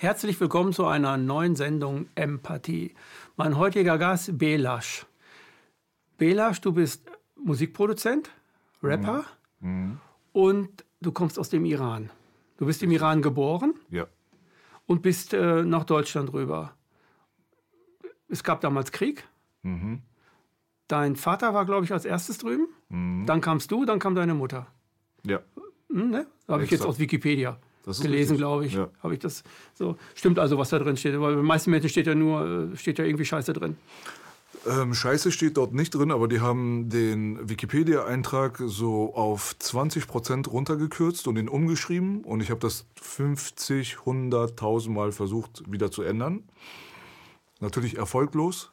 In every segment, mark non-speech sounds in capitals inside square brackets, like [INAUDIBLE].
Herzlich willkommen zu einer neuen Sendung Empathie. Mein heutiger Gast Belash. Belash, du bist Musikproduzent, Rapper Mhm. und du kommst aus dem Iran. Du bist im Iran geboren Ja. und bist äh, nach Deutschland rüber. Es gab damals Krieg. Mhm. Dein Vater war, glaube ich, als erstes drüben. Mhm. Dann kamst du, dann kam deine Mutter. Ja. Hm, ne? Habe ich jetzt aus Wikipedia gelesen, glaube ich. Ja. Habe ich das so? Stimmt also, was da drin steht. Weil bei den meisten Menschen steht ja nur, äh, steht ja irgendwie Scheiße drin. Ähm, Scheiße steht dort nicht drin, aber die haben den Wikipedia-Eintrag so auf 20% runtergekürzt und ihn umgeschrieben. Und ich habe das 50, 100.000 Mal versucht wieder zu ändern. Natürlich erfolglos.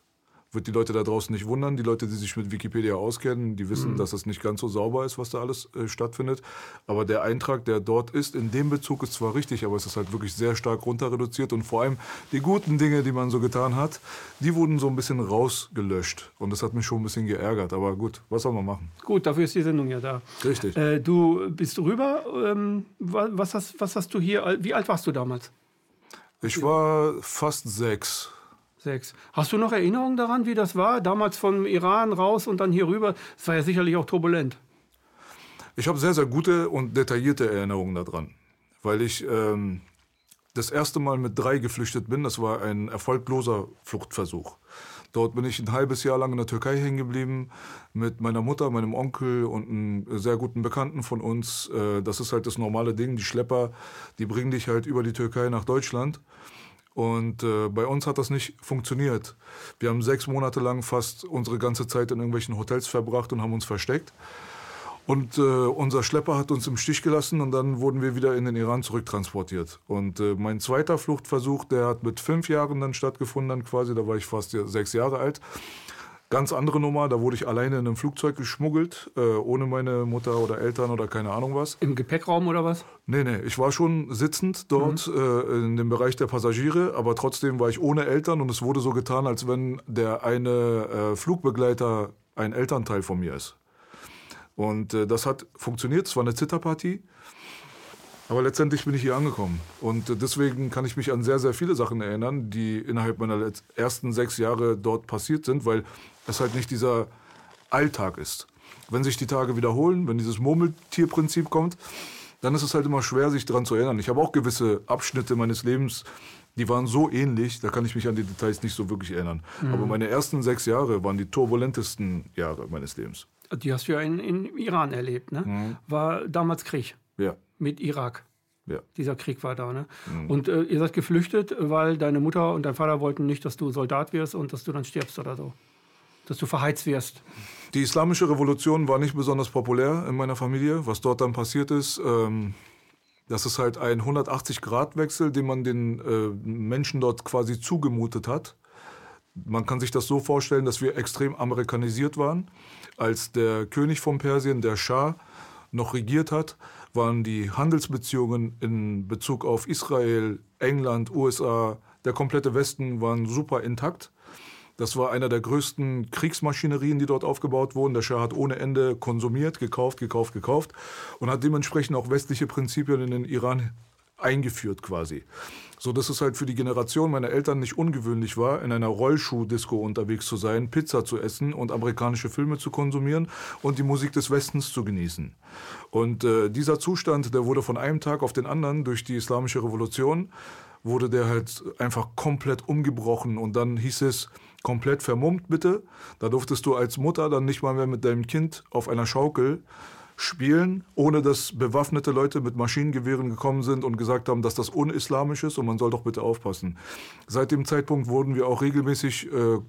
Wird die Leute da draußen nicht wundern. Die Leute, die sich mit Wikipedia auskennen, die wissen, dass es nicht ganz so sauber ist, was da alles äh, stattfindet. Aber der Eintrag, der dort ist, in dem Bezug ist zwar richtig, aber es ist halt wirklich sehr stark runter reduziert. Und vor allem die guten Dinge, die man so getan hat, die wurden so ein bisschen rausgelöscht. Und das hat mich schon ein bisschen geärgert. Aber gut, was soll man machen? Gut, dafür ist die Sendung ja da. Richtig. Äh, du bist rüber. Ähm, wa- was, hast, was hast du hier? Wie alt warst du damals? Ich war fast sechs. Sechs. Hast du noch Erinnerungen daran, wie das war? Damals vom Iran raus und dann hier rüber. Es war ja sicherlich auch turbulent. Ich habe sehr, sehr gute und detaillierte Erinnerungen daran, weil ich ähm, das erste Mal mit drei geflüchtet bin. Das war ein erfolgloser Fluchtversuch. Dort bin ich ein halbes Jahr lang in der Türkei hängen geblieben mit meiner Mutter, meinem Onkel und einem sehr guten Bekannten von uns. Äh, Das ist halt das normale Ding. Die Schlepper, die bringen dich halt über die Türkei nach Deutschland. Und äh, bei uns hat das nicht funktioniert. Wir haben sechs Monate lang fast unsere ganze Zeit in irgendwelchen Hotels verbracht und haben uns versteckt. Und äh, unser Schlepper hat uns im Stich gelassen und dann wurden wir wieder in den Iran zurücktransportiert. Und äh, mein zweiter Fluchtversuch, der hat mit fünf Jahren dann stattgefunden, dann quasi, da war ich fast sechs Jahre alt. Ganz andere Nummer, da wurde ich alleine in einem Flugzeug geschmuggelt, äh, ohne meine Mutter oder Eltern oder keine Ahnung was. Im Gepäckraum oder was? Nee, nee, ich war schon sitzend dort äh, in dem Bereich der Passagiere, aber trotzdem war ich ohne Eltern und es wurde so getan, als wenn der eine äh, Flugbegleiter ein Elternteil von mir ist. Und äh, das hat funktioniert, es war eine Zitterpartie. Aber letztendlich bin ich hier angekommen. Und äh, deswegen kann ich mich an sehr, sehr viele Sachen erinnern, die innerhalb meiner ersten sechs Jahre dort passiert sind, weil es halt nicht dieser Alltag ist. Wenn sich die Tage wiederholen, wenn dieses Murmeltierprinzip kommt, dann ist es halt immer schwer, sich daran zu erinnern. Ich habe auch gewisse Abschnitte meines Lebens, die waren so ähnlich, da kann ich mich an die Details nicht so wirklich erinnern. Aber meine ersten sechs Jahre waren die turbulentesten Jahre meines Lebens. Die hast du ja in, in Iran erlebt, ne? War damals Krieg Ja, mit Irak. ja. Dieser Krieg war da, ne? Mhm. Und äh, ihr seid geflüchtet, weil deine Mutter und dein Vater wollten nicht, dass du Soldat wirst und dass du dann stirbst oder so. Dass du verheizt wirst. Die islamische Revolution war nicht besonders populär in meiner Familie. Was dort dann passiert ist, ähm, das ist halt ein 180-Grad-Wechsel, den man den äh, Menschen dort quasi zugemutet hat. Man kann sich das so vorstellen, dass wir extrem amerikanisiert waren. Als der König von Persien, der Schah, noch regiert hat, waren die Handelsbeziehungen in Bezug auf Israel, England, USA, der komplette Westen waren super intakt. Das war einer der größten Kriegsmaschinerien, die dort aufgebaut wurden. Der Schah hat ohne Ende konsumiert, gekauft, gekauft, gekauft und hat dementsprechend auch westliche Prinzipien in den Iran eingeführt quasi. So dass es halt für die Generation meiner Eltern nicht ungewöhnlich war, in einer Rollschuh-Disco unterwegs zu sein, Pizza zu essen und amerikanische Filme zu konsumieren und die Musik des Westens zu genießen. Und äh, dieser Zustand, der wurde von einem Tag auf den anderen durch die islamische Revolution wurde der halt einfach komplett umgebrochen und dann hieß es komplett vermummt bitte. Da durftest du als Mutter dann nicht mal mehr mit deinem Kind auf einer Schaukel spielen, ohne dass bewaffnete Leute mit Maschinengewehren gekommen sind und gesagt haben, dass das unislamisch ist und man soll doch bitte aufpassen. Seit dem Zeitpunkt wurden wir auch regelmäßig, äh,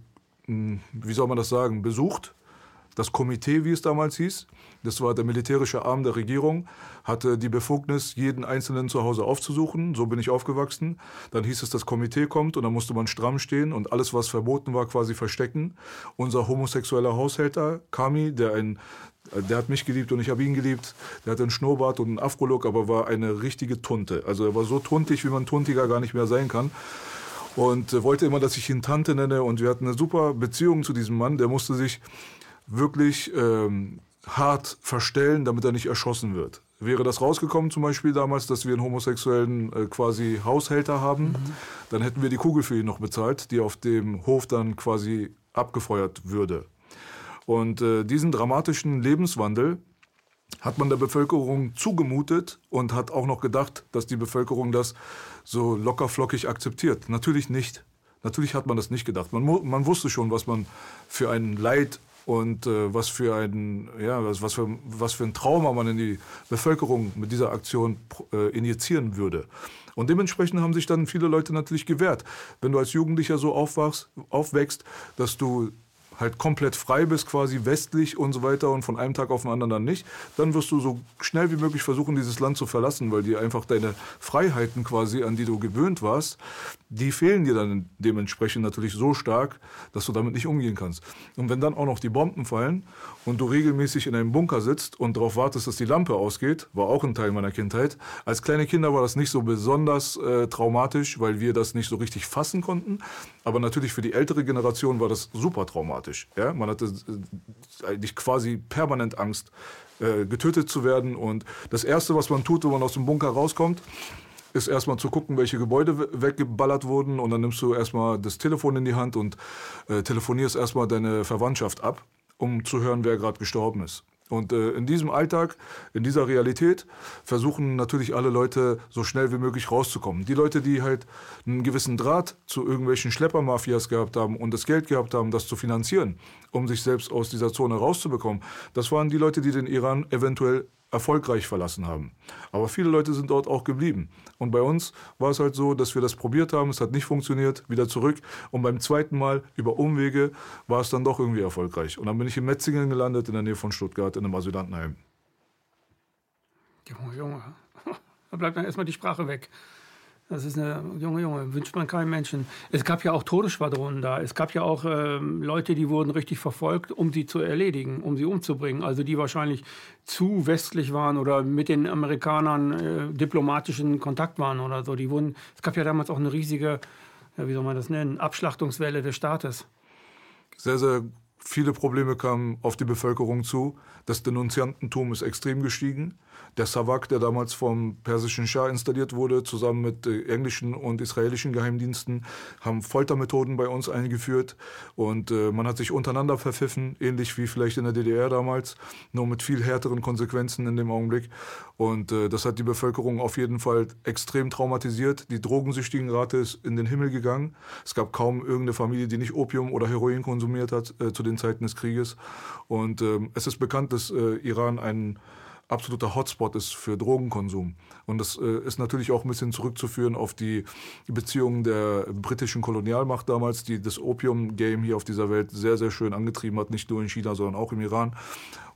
mh, wie soll man das sagen, besucht. Das Komitee, wie es damals hieß, das war der militärische Arm der Regierung, hatte die Befugnis, jeden Einzelnen zu Hause aufzusuchen. So bin ich aufgewachsen. Dann hieß es, das Komitee kommt und dann musste man stramm stehen und alles, was verboten war, quasi verstecken. Unser homosexueller Haushälter, Kami, der ein der hat mich geliebt und ich habe ihn geliebt. Der hatte einen Schnurrbart und einen Afro-Look, aber war eine richtige Tunte. Also er war so tuntig, wie man tuntiger gar nicht mehr sein kann und äh, wollte immer, dass ich ihn Tante nenne. Und wir hatten eine super Beziehung zu diesem Mann. Der musste sich wirklich ähm, hart verstellen, damit er nicht erschossen wird. Wäre das rausgekommen, zum Beispiel damals, dass wir einen homosexuellen äh, quasi Haushälter haben, mhm. dann hätten wir die Kugel für ihn noch bezahlt, die auf dem Hof dann quasi abgefeuert würde. Und äh, diesen dramatischen Lebenswandel hat man der Bevölkerung zugemutet und hat auch noch gedacht, dass die Bevölkerung das so lockerflockig akzeptiert. Natürlich nicht. Natürlich hat man das nicht gedacht. Man, man wusste schon, was man für ein Leid und äh, was für ein ja was, was, für, was für ein Trauma man in die Bevölkerung mit dieser Aktion äh, injizieren würde. Und dementsprechend haben sich dann viele Leute natürlich gewehrt. Wenn du als Jugendlicher so aufwachst, aufwächst, dass du halt komplett frei bist, quasi westlich und so weiter und von einem Tag auf den anderen dann nicht, dann wirst du so schnell wie möglich versuchen, dieses Land zu verlassen, weil dir einfach deine Freiheiten quasi, an die du gewöhnt warst, die fehlen dir dann dementsprechend natürlich so stark, dass du damit nicht umgehen kannst. Und wenn dann auch noch die Bomben fallen und du regelmäßig in einem Bunker sitzt und darauf wartest, dass die Lampe ausgeht, war auch ein Teil meiner Kindheit. Als kleine Kinder war das nicht so besonders äh, traumatisch, weil wir das nicht so richtig fassen konnten. Aber natürlich für die ältere Generation war das super traumatisch. Ja? Man hatte äh, eigentlich quasi permanent Angst, äh, getötet zu werden. Und das Erste, was man tut, wenn man aus dem Bunker rauskommt, ist erstmal zu gucken, welche Gebäude weggeballert wurden und dann nimmst du erstmal das Telefon in die Hand und äh, telefonierst erstmal deine Verwandtschaft ab, um zu hören, wer gerade gestorben ist. Und äh, in diesem Alltag, in dieser Realität, versuchen natürlich alle Leute so schnell wie möglich rauszukommen. Die Leute, die halt einen gewissen Draht zu irgendwelchen Schleppermafias gehabt haben und das Geld gehabt haben, das zu finanzieren, um sich selbst aus dieser Zone rauszubekommen, das waren die Leute, die den Iran eventuell erfolgreich verlassen haben. Aber viele Leute sind dort auch geblieben. Und bei uns war es halt so, dass wir das probiert haben, es hat nicht funktioniert, wieder zurück. Und beim zweiten Mal über Umwege war es dann doch irgendwie erfolgreich. Und dann bin ich in Metzingen gelandet, in der Nähe von Stuttgart, in einem Asylantenheim. Junge, Junge, [LAUGHS] da bleibt dann erstmal die Sprache weg. Das ist eine junge Junge, wünscht man keinem Menschen. Es gab ja auch Todesschwadronen da. Es gab ja auch äh, Leute, die wurden richtig verfolgt, um sie zu erledigen, um sie umzubringen. Also die wahrscheinlich zu westlich waren oder mit den Amerikanern äh, diplomatischen Kontakt waren oder so. Die wurden. Es gab ja damals auch eine riesige, ja, wie soll man das nennen, Abschlachtungswelle des Staates. Sehr, sehr viele Probleme kamen auf die Bevölkerung zu. Das Denunziantentum ist extrem gestiegen. Der Savak, der damals vom persischen Schah installiert wurde, zusammen mit äh, englischen und israelischen Geheimdiensten, haben Foltermethoden bei uns eingeführt. Und äh, man hat sich untereinander verpfiffen, ähnlich wie vielleicht in der DDR damals, nur mit viel härteren Konsequenzen in dem Augenblick. Und äh, das hat die Bevölkerung auf jeden Fall extrem traumatisiert. Die drogensüchtigen Rate ist in den Himmel gegangen. Es gab kaum irgendeine Familie, die nicht Opium oder Heroin konsumiert hat äh, zu den Zeiten des Krieges. Und ähm, es ist bekannt, dass äh, Iran ein absoluter Hotspot ist für Drogenkonsum. Und das äh, ist natürlich auch ein bisschen zurückzuführen auf die Beziehungen der britischen Kolonialmacht damals, die das Opium-Game hier auf dieser Welt sehr, sehr schön angetrieben hat, nicht nur in China, sondern auch im Iran.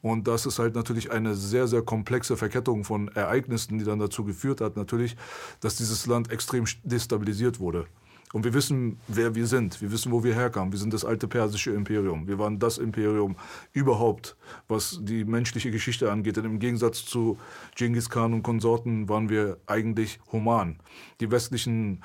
Und das ist halt natürlich eine sehr, sehr komplexe Verkettung von Ereignissen, die dann dazu geführt hat, natürlich, dass dieses Land extrem destabilisiert wurde. Und wir wissen, wer wir sind. Wir wissen, wo wir herkamen. Wir sind das alte persische Imperium. Wir waren das Imperium überhaupt, was die menschliche Geschichte angeht. Denn im Gegensatz zu Genghis Khan und Konsorten waren wir eigentlich human. Die westlichen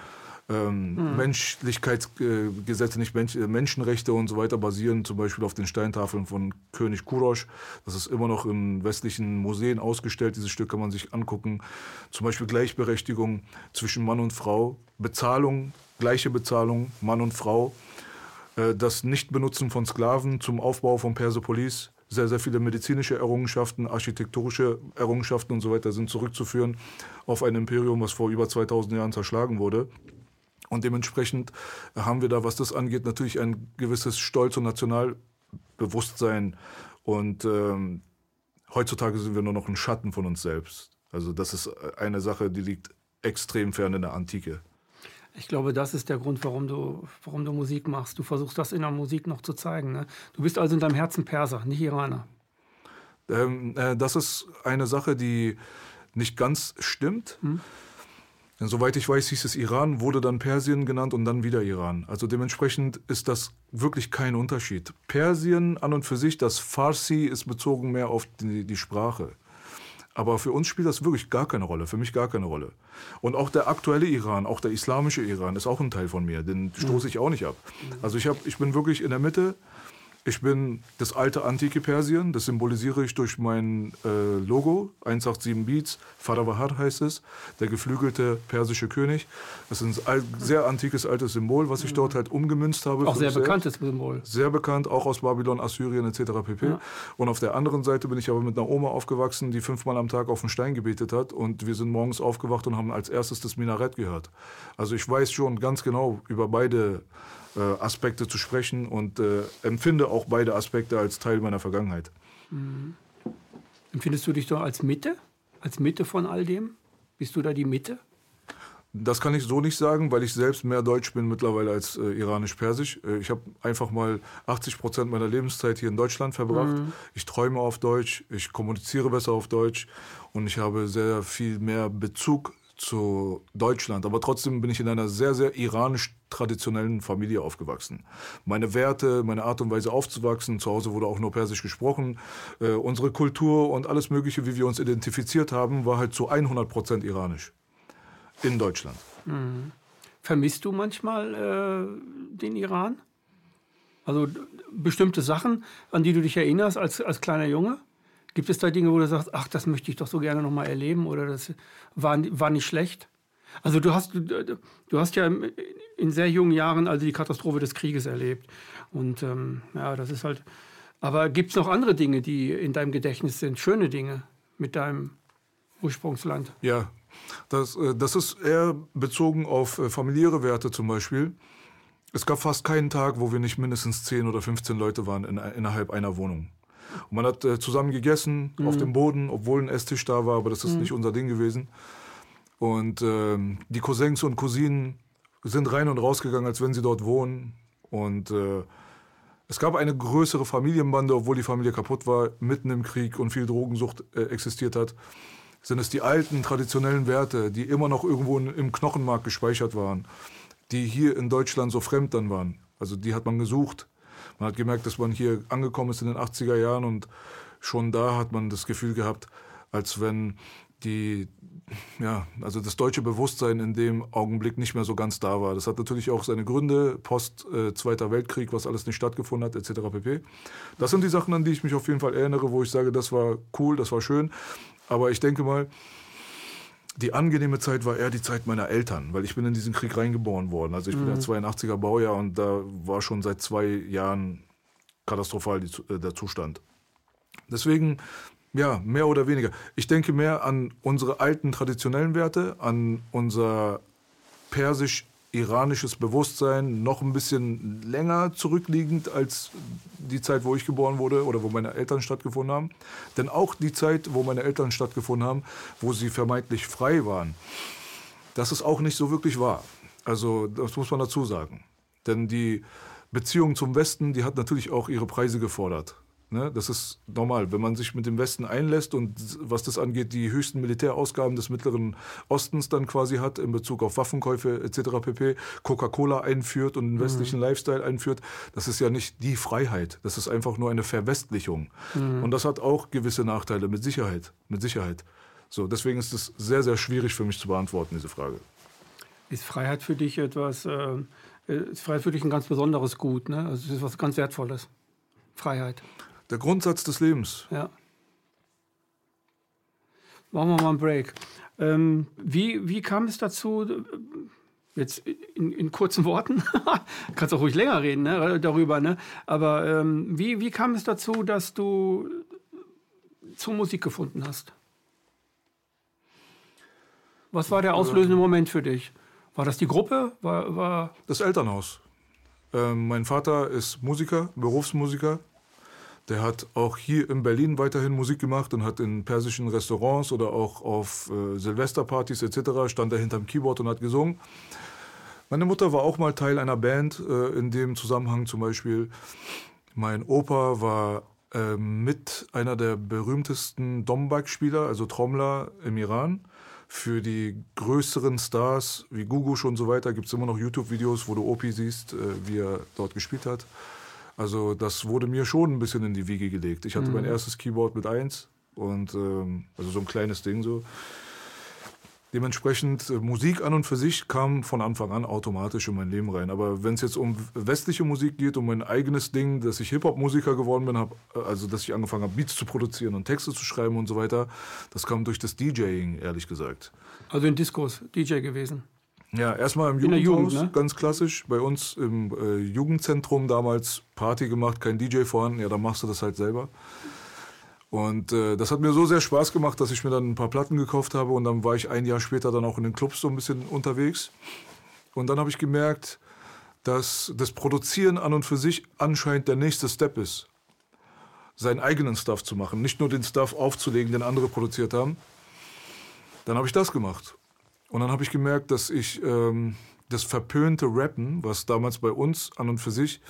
ähm, hm. Menschlichkeitsgesetze, nicht Mensch, äh, Menschenrechte und so weiter basieren zum Beispiel auf den Steintafeln von König Kurosch. Das ist immer noch in westlichen Museen ausgestellt. Dieses Stück kann man sich angucken. Zum Beispiel Gleichberechtigung zwischen Mann und Frau, Bezahlung, gleiche Bezahlung, Mann und Frau, äh, das Nichtbenutzen von Sklaven zum Aufbau von Persepolis, sehr, sehr viele medizinische Errungenschaften, architektonische Errungenschaften und so weiter sind zurückzuführen auf ein Imperium, was vor über 2000 Jahren zerschlagen wurde. Und dementsprechend haben wir da, was das angeht, natürlich ein gewisses Stolz und Nationalbewusstsein. Und ähm, heutzutage sind wir nur noch ein Schatten von uns selbst. Also das ist eine Sache, die liegt extrem fern in der Antike. Ich glaube, das ist der Grund, warum du, warum du Musik machst. Du versuchst das in der Musik noch zu zeigen. Ne? Du bist also in deinem Herzen Perser, nicht Iraner. Ähm, äh, das ist eine Sache, die nicht ganz stimmt. Hm? Soweit ich weiß, hieß es Iran, wurde dann Persien genannt und dann wieder Iran. Also dementsprechend ist das wirklich kein Unterschied. Persien an und für sich, das Farsi ist bezogen mehr auf die, die Sprache. Aber für uns spielt das wirklich gar keine Rolle, für mich gar keine Rolle. Und auch der aktuelle Iran, auch der islamische Iran ist auch ein Teil von mir, den stoße ich auch nicht ab. Also ich, hab, ich bin wirklich in der Mitte Ich bin das alte antike Persien, das symbolisiere ich durch mein äh, Logo, 187 Beats, Faravahar heißt es, der geflügelte persische König. Das ist ein sehr antikes altes Symbol, was ich dort halt umgemünzt habe. Auch sehr bekanntes Symbol. Sehr bekannt, auch aus Babylon, Assyrien etc. pp. Ja. Und auf der anderen Seite bin ich aber mit einer Oma aufgewachsen, die fünfmal am Tag auf den Stein gebetet hat und wir sind morgens aufgewacht und haben als erstes das Minarett gehört. Also ich weiß schon ganz genau über beide Aspekte zu sprechen und äh, empfinde auch beide Aspekte als Teil meiner Vergangenheit. Mhm. Empfindest du dich doch als Mitte? Als Mitte von all dem? Bist du da die Mitte? Das kann ich so nicht sagen, weil ich selbst mehr Deutsch bin mittlerweile als äh, iranisch-persisch. Äh, ich habe einfach mal 80 Prozent meiner Lebenszeit hier in Deutschland verbracht. Mhm. Ich träume auf Deutsch, ich kommuniziere besser auf Deutsch und ich habe sehr viel mehr Bezug zu Deutschland. Aber trotzdem bin ich in einer sehr, sehr iranisch-traditionellen Familie aufgewachsen. Meine Werte, meine Art und Weise aufzuwachsen, zu Hause wurde auch nur Persisch gesprochen. Äh, unsere Kultur und alles Mögliche, wie wir uns identifiziert haben, war halt zu 100 Prozent iranisch. In Deutschland. Mhm. Vermisst du manchmal äh, den Iran? Also bestimmte Sachen, an die du dich erinnerst als, als kleiner Junge? Gibt es da Dinge, wo du sagst, ach, das möchte ich doch so gerne noch mal erleben oder das war, war nicht schlecht? Also du hast, du, du hast ja in sehr jungen Jahren also die Katastrophe des Krieges erlebt. Und ähm, ja, das ist halt. Aber gibt es noch andere Dinge, die in deinem Gedächtnis sind? Schöne Dinge mit deinem Ursprungsland? Ja, das, äh, das ist eher bezogen auf äh, familiäre Werte zum Beispiel. Es gab fast keinen Tag, wo wir nicht mindestens 10 oder 15 Leute waren in, innerhalb einer Wohnung. Und man hat äh, zusammen gegessen mhm. auf dem Boden, obwohl ein Esstisch da war, aber das ist mhm. nicht unser Ding gewesen. Und ähm, die Cousins und Cousinen sind rein und rausgegangen, als wenn sie dort wohnen. Und äh, es gab eine größere Familienbande, obwohl die Familie kaputt war, mitten im Krieg und viel Drogensucht äh, existiert hat. Sind es die alten traditionellen Werte, die immer noch irgendwo im Knochenmark gespeichert waren, die hier in Deutschland so fremd dann waren. Also die hat man gesucht man hat gemerkt, dass man hier angekommen ist in den 80er Jahren und schon da hat man das Gefühl gehabt, als wenn die, ja, also das deutsche Bewusstsein in dem Augenblick nicht mehr so ganz da war. Das hat natürlich auch seine Gründe, post äh, Zweiter Weltkrieg, was alles nicht stattgefunden hat, etc. pp. Das sind die Sachen, an die ich mich auf jeden Fall erinnere, wo ich sage, das war cool, das war schön. Aber ich denke mal, die angenehme Zeit war eher die Zeit meiner Eltern, weil ich bin in diesen Krieg reingeboren worden. Also ich mhm. bin ja 82er Baujahr und da war schon seit zwei Jahren katastrophal die, äh, der Zustand. Deswegen, ja, mehr oder weniger. Ich denke mehr an unsere alten traditionellen Werte, an unser persisch iranisches Bewusstsein noch ein bisschen länger zurückliegend als die Zeit, wo ich geboren wurde oder wo meine Eltern stattgefunden haben. Denn auch die Zeit, wo meine Eltern stattgefunden haben, wo sie vermeintlich frei waren, das ist auch nicht so wirklich wahr. Also das muss man dazu sagen. Denn die Beziehung zum Westen, die hat natürlich auch ihre Preise gefordert. Ne? Das ist normal. Wenn man sich mit dem Westen einlässt und was das angeht, die höchsten Militärausgaben des Mittleren Ostens dann quasi hat in Bezug auf Waffenkäufe etc. pp. Coca-Cola einführt und einen mhm. westlichen Lifestyle einführt, das ist ja nicht die Freiheit. Das ist einfach nur eine Verwestlichung. Mhm. Und das hat auch gewisse Nachteile, mit Sicherheit. Mit Sicherheit. So, deswegen ist es sehr, sehr schwierig für mich zu beantworten, diese Frage. Ist Freiheit für dich etwas, äh, ist Freiheit für dich ein ganz besonderes Gut, ne? Also es ist was ganz Wertvolles. Freiheit. Der Grundsatz des Lebens. Ja. Machen wir mal einen Break. Ähm, wie, wie kam es dazu, jetzt in, in kurzen Worten, [LAUGHS] kannst auch ruhig länger reden ne, darüber, ne? aber ähm, wie, wie kam es dazu, dass du zur Musik gefunden hast? Was war der auslösende Moment für dich? War das die Gruppe? War, war das Elternhaus. Ähm, mein Vater ist Musiker, Berufsmusiker, der hat auch hier in Berlin weiterhin Musik gemacht und hat in persischen Restaurants oder auch auf äh, Silvesterpartys etc. stand er hinterm Keyboard und hat gesungen. Meine Mutter war auch mal Teil einer Band äh, in dem Zusammenhang zum Beispiel. Mein Opa war äh, mit einer der berühmtesten Dombak-Spieler, also Trommler im Iran. Für die größeren Stars wie Gugush und so weiter gibt es immer noch YouTube-Videos, wo du Opi siehst, äh, wie er dort gespielt hat. Also das wurde mir schon ein bisschen in die Wiege gelegt. Ich hatte mhm. mein erstes Keyboard mit eins und ähm, also so ein kleines Ding so. Dementsprechend äh, Musik an und für sich kam von Anfang an automatisch in mein Leben rein. Aber wenn es jetzt um westliche Musik geht, um mein eigenes Ding, dass ich Hip-Hop-Musiker geworden bin, hab, äh, also dass ich angefangen habe, Beats zu produzieren und Texte zu schreiben und so weiter, das kam durch das DJing, ehrlich gesagt. Also in Diskos DJ gewesen? Ja, erstmal im Jugendhaus, Jugend, ne? ganz klassisch. Bei uns im äh, Jugendzentrum damals Party gemacht, kein DJ vorhanden. Ja, dann machst du das halt selber. Und äh, das hat mir so sehr Spaß gemacht, dass ich mir dann ein paar Platten gekauft habe und dann war ich ein Jahr später dann auch in den Clubs so ein bisschen unterwegs. Und dann habe ich gemerkt, dass das Produzieren an und für sich anscheinend der nächste Step ist. Seinen eigenen Stuff zu machen, nicht nur den Stuff aufzulegen, den andere produziert haben. Dann habe ich das gemacht. Und dann habe ich gemerkt, dass ich ähm, das verpönte Rappen, was damals bei uns an und für sich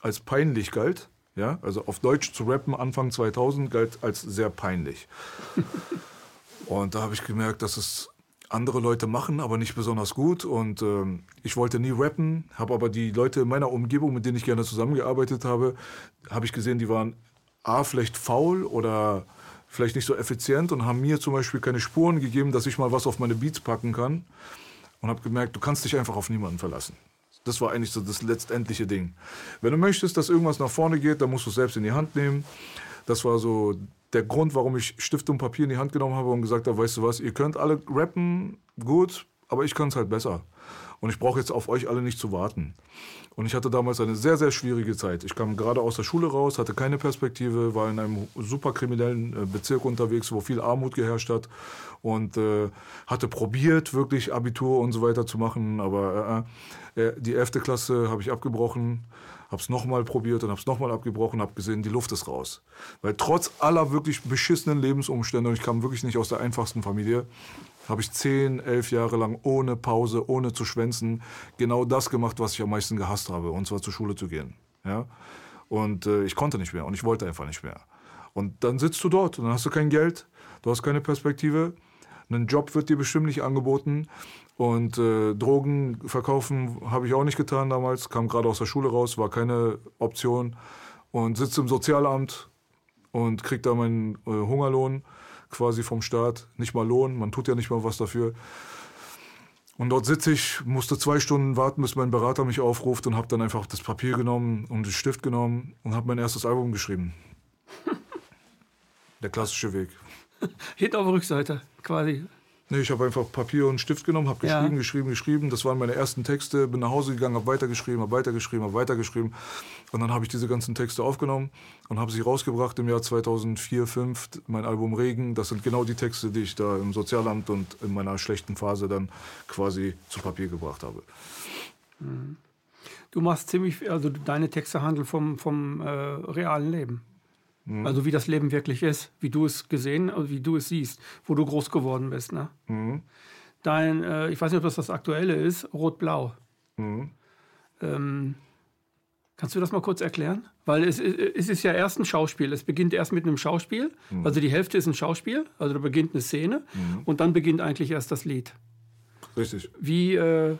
als peinlich galt, ja, also auf Deutsch zu rappen Anfang 2000 galt als sehr peinlich. [LAUGHS] und da habe ich gemerkt, dass es andere Leute machen, aber nicht besonders gut. Und ähm, ich wollte nie rappen, habe aber die Leute in meiner Umgebung, mit denen ich gerne zusammengearbeitet habe, habe ich gesehen, die waren A, vielleicht faul oder vielleicht nicht so effizient und haben mir zum Beispiel keine Spuren gegeben, dass ich mal was auf meine Beats packen kann. Und habe gemerkt, du kannst dich einfach auf niemanden verlassen. Das war eigentlich so das letztendliche Ding. Wenn du möchtest, dass irgendwas nach vorne geht, dann musst du es selbst in die Hand nehmen. Das war so der Grund, warum ich Stift und Papier in die Hand genommen habe und gesagt habe, weißt du was, ihr könnt alle rappen, gut, aber ich kann es halt besser. Und ich brauche jetzt auf euch alle nicht zu warten. Und ich hatte damals eine sehr, sehr schwierige Zeit. Ich kam gerade aus der Schule raus, hatte keine Perspektive, war in einem super kriminellen äh, Bezirk unterwegs, wo viel Armut geherrscht hat und äh, hatte probiert, wirklich Abitur und so weiter zu machen. Aber äh, äh die 11. Klasse habe ich abgebrochen, habe es nochmal probiert und habe es nochmal abgebrochen, habe gesehen, die Luft ist raus. Weil trotz aller wirklich beschissenen Lebensumstände, und ich kam wirklich nicht aus der einfachsten Familie, habe ich zehn, elf Jahre lang ohne Pause, ohne zu schwänzen, genau das gemacht, was ich am meisten gehasst habe, und zwar zur Schule zu gehen. Ja? Und äh, ich konnte nicht mehr und ich wollte einfach nicht mehr. Und dann sitzt du dort und dann hast du kein Geld, du hast keine Perspektive, ein Job wird dir bestimmt nicht angeboten und äh, Drogen verkaufen habe ich auch nicht getan damals, kam gerade aus der Schule raus, war keine Option und sitze im Sozialamt und krieg da meinen äh, Hungerlohn quasi vom Staat, nicht mal Lohn, man tut ja nicht mal was dafür. Und dort sitze ich, musste zwei Stunden warten, bis mein Berater mich aufruft und habe dann einfach das Papier genommen und den Stift genommen und habe mein erstes Album geschrieben. [LAUGHS] Der klassische Weg. Hinter auf Rückseite quasi. Nee, ich habe einfach Papier und Stift genommen, habe geschrieben, ja. geschrieben, geschrieben. Das waren meine ersten Texte. Bin nach Hause gegangen, habe weitergeschrieben, habe weitergeschrieben, habe weitergeschrieben. Und dann habe ich diese ganzen Texte aufgenommen und habe sie rausgebracht im Jahr 2004, 2005. Mein Album Regen. Das sind genau die Texte, die ich da im Sozialamt und in meiner schlechten Phase dann quasi zu Papier gebracht habe. Mhm. Du machst ziemlich, also deine Texte handeln vom, vom äh, realen Leben. Mhm. Also wie das Leben wirklich ist, wie du es gesehen, also wie du es siehst, wo du groß geworden bist. Ne? Mhm. Dein, äh, ich weiß nicht, ob das das Aktuelle ist, Rot-Blau. Mhm. Ähm, kannst du das mal kurz erklären? Weil es, es, ist ja erst ein Schauspiel. Es beginnt erst mit einem Schauspiel. Mhm. Also die Hälfte ist ein Schauspiel, also da beginnt eine Szene mhm. und dann beginnt eigentlich erst das Lied. Richtig. Wie, äh,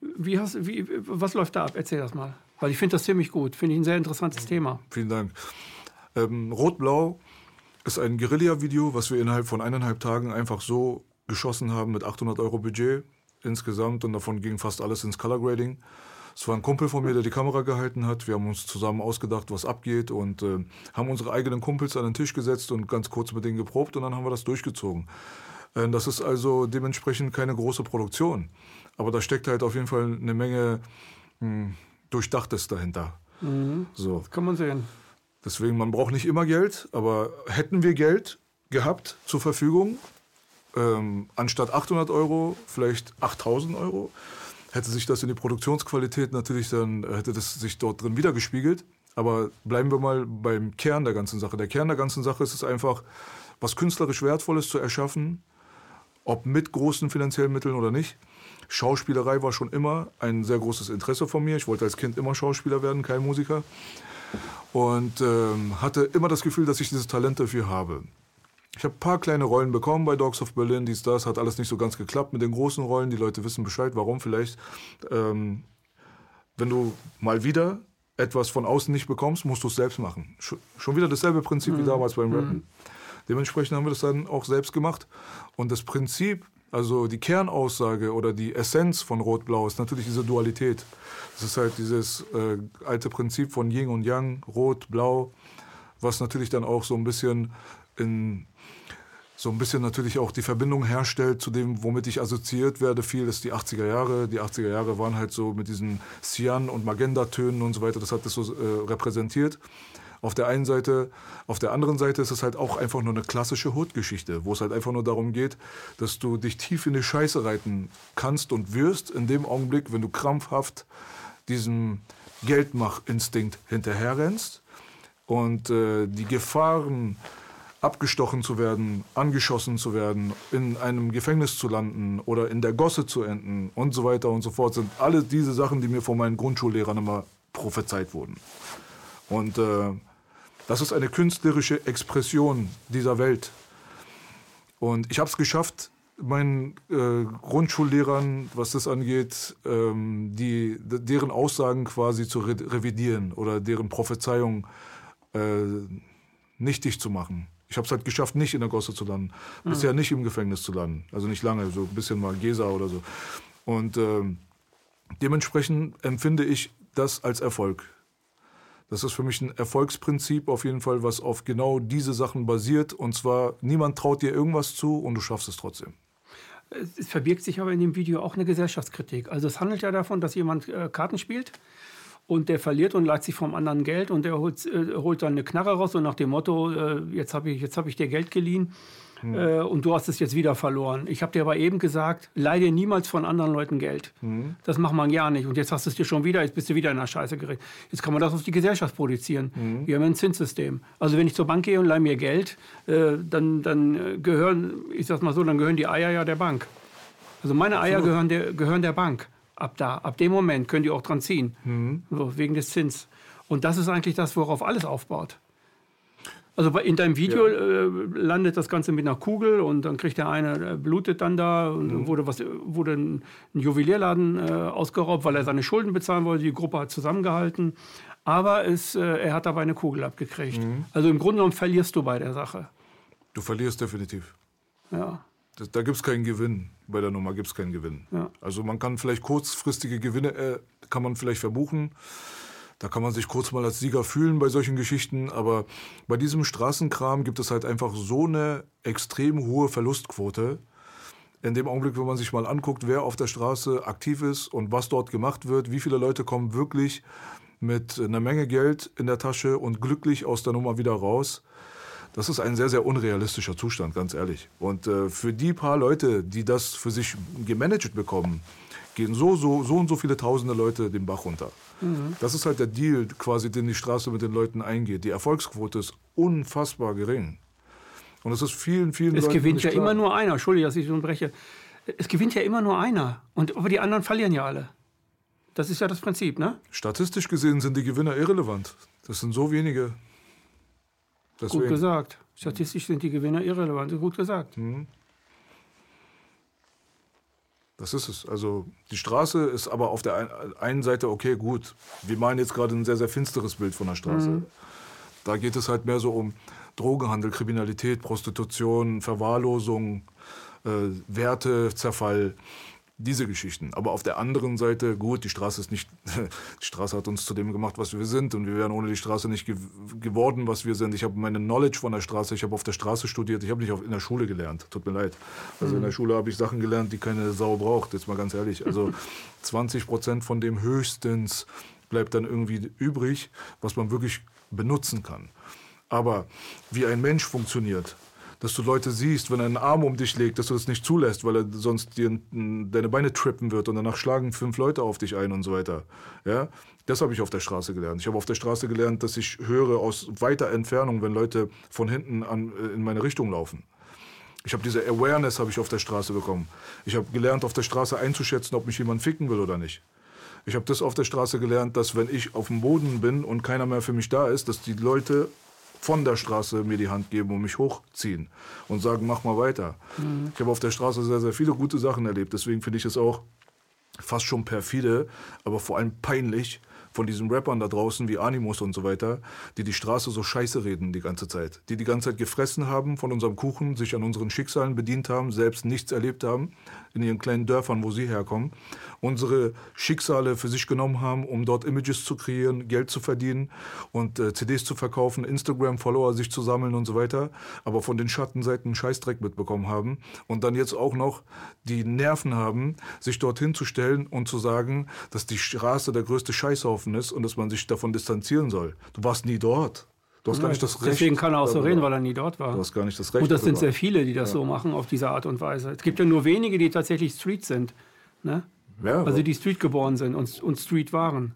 wie hast, wie, was läuft da ab? Erzähl das mal. Weil ich finde das ziemlich gut. Finde ich ein sehr interessantes Thema. Vielen Dank. Ähm, Rot-Blau ist ein Guerilla-Video, was wir innerhalb von eineinhalb Tagen einfach so geschossen haben mit 800 Euro Budget insgesamt und davon ging fast alles ins Color Grading. Es war ein Kumpel von mir, der die Kamera gehalten hat. Wir haben uns zusammen ausgedacht, was abgeht und äh, haben unsere eigenen Kumpels an den Tisch gesetzt und ganz kurz mit denen geprobt und dann haben wir das durchgezogen. Äh, das ist also dementsprechend keine große Produktion. Aber da steckt halt auf jeden Fall eine Menge mh, hm, Durchdachtes dahinter. Mhm. So. Das kann man sehen. Deswegen, man braucht nicht immer Geld, aber hätten wir Geld gehabt zur Verfügung, ähm, anstatt 800 Euro vielleicht 8000 Euro, hätte sich das in die Produktionsqualität natürlich dann, hätte das sich dort drin wiedergespiegelt. Aber bleiben wir mal beim Kern der ganzen Sache. Der Kern der ganzen Sache ist es einfach, was künstlerisch Wertvolles zu erschaffen, ob mit großen finanziellen Mitteln oder nicht. Schauspielerei war schon immer ein sehr großes Interesse von mir. Ich wollte als Kind immer Schauspieler werden, kein Musiker und ähm, hatte immer das Gefühl, dass ich dieses Talent dafür habe. Ich habe ein paar kleine Rollen bekommen bei Dogs of Berlin, dies, das, hat alles nicht so ganz geklappt mit den großen Rollen. Die Leute wissen Bescheid, warum vielleicht. Ähm, wenn du mal wieder etwas von außen nicht bekommst, musst du es selbst machen. Schon wieder dasselbe Prinzip mhm. wie damals beim Rappen. Mhm. Dementsprechend haben wir das dann auch selbst gemacht. Und das Prinzip Also die Kernaussage oder die Essenz von Rot-Blau ist natürlich diese Dualität. Das ist halt dieses äh, alte Prinzip von Yin und Yang, Rot, Blau, was natürlich dann auch so ein bisschen in so ein bisschen natürlich auch die Verbindung herstellt zu dem, womit ich assoziiert werde. Viel ist die 80er Jahre. Die 80er Jahre waren halt so mit diesen Cyan- und Magenta-Tönen und so weiter. Das hat das so äh, repräsentiert. Auf der einen Seite, auf der anderen Seite ist es halt auch einfach nur eine klassische Hood-Geschichte, wo es halt einfach nur darum geht, dass du dich tief in die Scheiße reiten kannst und wirst in dem Augenblick, wenn du krampfhaft diesem Geldmachinstinkt hinterherrennst und äh, die Gefahren abgestochen zu werden, angeschossen zu werden, in einem Gefängnis zu landen oder in der Gosse zu enden und so weiter und so fort, sind alle diese Sachen, die mir von meinen Grundschullehrern immer prophezeit wurden. Und äh, das ist eine künstlerische Expression dieser Welt. Und ich habe es geschafft, meinen äh, Grundschullehrern, was das angeht, ähm, die, deren Aussagen quasi zu re revidieren oder deren Prophezeiung äh, nichtig zu machen. Ich habe es halt geschafft, nicht in der Gosse zu landen. Mhm. Bisher nicht im Gefängnis zu landen. Also nicht lange, so ein bisschen mal Gesa oder so. Und äh, dementsprechend empfinde ich das als Erfolg. Das ist für mich ein Erfolgsprinzip auf jeden Fall, was auf genau diese Sachen basiert. Und zwar, niemand traut dir irgendwas zu und du schaffst es trotzdem. Es verbirgt sich aber in dem Video auch eine Gesellschaftskritik. Also es handelt ja davon, dass jemand äh, Karten spielt und der verliert und leiht sich vom anderen Geld und der holt, äh, holt dann eine Knarre raus und nach dem Motto, äh, jetzt habe ich, hab ich dir Geld geliehen hm. äh, und du hast es jetzt wieder verloren. Ich habe dir aber eben gesagt, leih niemals von anderen Leuten Geld. Hm. Das macht man ja nicht und jetzt hast du es dir schon wieder, jetzt bist du wieder in der Scheiße gerät. Jetzt kann man das auf die Gesellschaft projizieren. Hm. Wir haben ein Zinssystem. Also wenn ich zur Bank gehe und leih mir Geld, äh, dann, dann gehören, ich sag's mal so, dann gehören die Eier ja der Bank. Also meine Eier gehören der, gehören der Bank ab da, ab dem Moment könnt ihr auch dran ziehen, mhm. so, wegen des Zins. Und das ist eigentlich das, worauf alles aufbaut. Also in deinem Video ja. äh, landet das Ganze mit einer Kugel und dann kriegt der eine, äh, blutet dann da und mhm. wurde, was, wurde ein, ein Juwelierladen äh, ausgeraubt, weil er seine Schulden bezahlen wollte. Die Gruppe hat zusammengehalten. Aber es, äh, er hat dabei eine Kugel abgekriegt. Mhm. Also im Grunde genommen verlierst du bei der Sache. Du verlierst definitiv. Ja. Das, da gibt es keinen Gewinn. Bei der Nummer gibt es keinen Gewinn. Ja. Also man kann vielleicht kurzfristige Gewinne, äh, kann man vielleicht verbuchen. Da kann man sich kurz mal als Sieger fühlen bei solchen Geschichten. Aber bei diesem Straßenkram gibt es halt einfach so eine extrem hohe Verlustquote. In dem Augenblick, wenn man sich mal anguckt, wer auf der Straße aktiv ist und was dort gemacht wird, wie viele Leute kommen wirklich mit einer Menge Geld in der Tasche und glücklich aus der Nummer wieder raus das ist ein sehr, sehr unrealistischer Zustand, ganz ehrlich. Und äh, für die paar Leute, die das für sich gemanagt bekommen, gehen so, so, so und so viele tausende Leute den Bach runter. Mhm. Das ist halt der Deal, quasi, den die Straße mit den Leuten eingeht. Die Erfolgsquote ist unfassbar gering. Und es ist vielen, vielen es Leuten. Es gewinnt ja klar. immer nur einer. Entschuldige, dass ich so unterbreche. Es gewinnt ja immer nur einer. Und aber die anderen verlieren ja alle. Das ist ja das Prinzip, ne? Statistisch gesehen sind die Gewinner irrelevant. Das sind so wenige. Deswegen. Gut gesagt. Statistisch sind die Gewinner irrelevant. Gut gesagt. Mhm. Das ist es. Also die Straße ist aber auf der einen Seite okay, gut. Wir malen jetzt gerade ein sehr, sehr finsteres Bild von der Straße. Mhm. Da geht es halt mehr so um Drogenhandel, Kriminalität, Prostitution, Verwahrlosung, äh, Wertezerfall diese Geschichten. Aber auf der anderen Seite, gut, die Straße ist nicht, [LAUGHS] die Straße hat uns zu dem gemacht, was wir sind und wir wären ohne die Straße nicht ge geworden, was wir sind. Ich habe meine Knowledge von der Straße, ich habe auf der Straße studiert, ich habe nicht auf, in der Schule gelernt, tut mir leid. Also mhm. in der Schule habe ich Sachen gelernt, die keine Sau braucht, jetzt mal ganz ehrlich. Also [LAUGHS] 20 Prozent von dem höchstens bleibt dann irgendwie übrig, was man wirklich benutzen kann. Aber wie ein Mensch funktioniert, dass du Leute siehst, wenn er einen Arm um dich legt, dass du das nicht zulässt, weil er sonst dir deine Beine trippen wird und danach schlagen fünf Leute auf dich ein und so weiter. Ja? Das habe ich auf der Straße gelernt. Ich habe auf der Straße gelernt, dass ich höre aus weiter Entfernung, wenn Leute von hinten an, äh, in meine Richtung laufen. Ich habe diese Awareness habe ich auf der Straße bekommen. Ich habe gelernt, auf der Straße einzuschätzen, ob mich jemand ficken will oder nicht. Ich habe das auf der Straße gelernt, dass wenn ich auf dem Boden bin und keiner mehr für mich da ist, dass die Leute von der Straße mir die Hand geben und mich hochziehen und sagen, mach mal weiter. Mhm. Ich habe auf der Straße sehr, sehr viele gute Sachen erlebt. Deswegen finde ich es auch fast schon perfide, aber vor allem peinlich, von diesen Rappern da draußen wie Animus und so weiter, die die Straße so scheiße reden die ganze Zeit. Die die ganze Zeit gefressen haben von unserem Kuchen, sich an unseren Schicksalen bedient haben, selbst nichts erlebt haben in ihren kleinen Dörfern, wo sie herkommen. Unsere Schicksale für sich genommen haben, um dort Images zu kreieren, Geld zu verdienen und äh, CDs zu verkaufen, Instagram-Follower sich zu sammeln und so weiter. Aber von den Schattenseiten einen Scheißdreck mitbekommen haben. Und dann jetzt auch noch die Nerven haben, sich dorthin zu stellen und zu sagen, dass die Straße der größte Scheißhaufen ist und dass man sich davon distanzieren soll. Du warst nie dort. Du hast gar nicht das Recht. Deswegen kann er auch so reden, weil er nie dort war. Du hast gar nicht das Recht. Und das sind sehr viele, die das so machen auf diese Art und Weise. Es gibt ja nur wenige, die tatsächlich Street sind. Ne? Ja, Also die Street geboren sind und, und Street waren.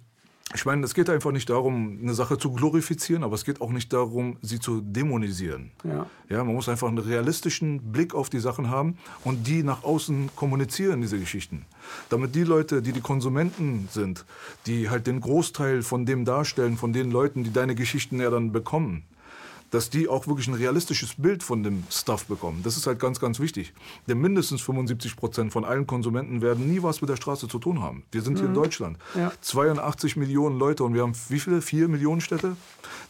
Ich meine, es geht einfach nicht darum, eine Sache zu glorifizieren, aber es geht auch nicht darum, sie zu dämonisieren. Ja. Ja, man muss einfach einen realistischen Blick auf die Sachen haben und die nach außen kommunizieren, diese Geschichten. Damit die Leute, die die Konsumenten sind, die halt den Großteil von dem darstellen, von den Leuten, die deine Geschichten ja dann bekommen, dass die auch wirklich ein realistisches Bild von dem Stuff bekommen. Das ist halt ganz, ganz wichtig. Denn mindestens 75 Prozent von allen Konsumenten werden nie was mit der Straße zu tun haben. Wir sind hier in Deutschland. Ja. 82 Millionen Leute und wir haben wie viele? Vier Millionen Städte?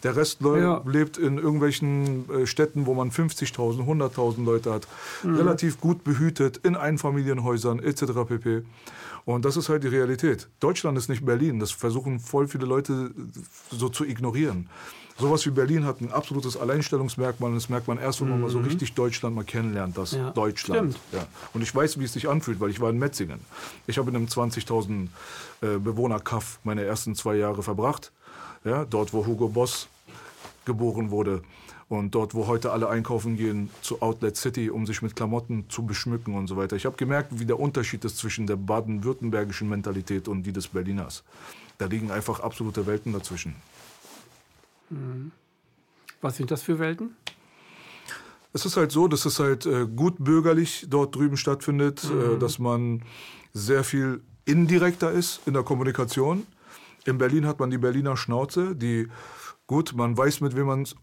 Der Rest Ja. lebt in irgendwelchen äh, Städten, wo man 50.000, 100.000 Leute hat. Relativ gut behütet, in Einfamilienhäusern etc. pp. Und das ist halt die Realität. Deutschland ist nicht Berlin. Das versuchen voll viele Leute äh, so zu ignorieren. Sowas wie Berlin hat ein absolutes Alleinstellungsmerkmal und das merkt man erst, wenn man mal so richtig Deutschland mal kennenlernt, das Ja, Deutschland. stimmt. Ja. Und ich weiß, wie es sich anfühlt, weil ich war in Metzingen. Ich habe in einem 20.000 äh, Bewohner-Kaff meine ersten zwei Jahre verbracht. Ja, dort, wo Hugo Boss geboren wurde. Und dort, wo heute alle einkaufen gehen, zu Outlet City, um sich mit Klamotten zu beschmücken und so weiter. Ich habe gemerkt, wie der Unterschied ist zwischen der baden-württembergischen Mentalität und die des Berliners. Da liegen einfach absolute Welten dazwischen. Was sind das für Welten? Es ist halt so, dass es halt äh, gut bürgerlich dort drüben stattfindet, äh, dass man sehr viel indirekter ist in der Kommunikation. In Berlin hat man die Berliner Schnauze, die, gut, man weiß, mit wem man es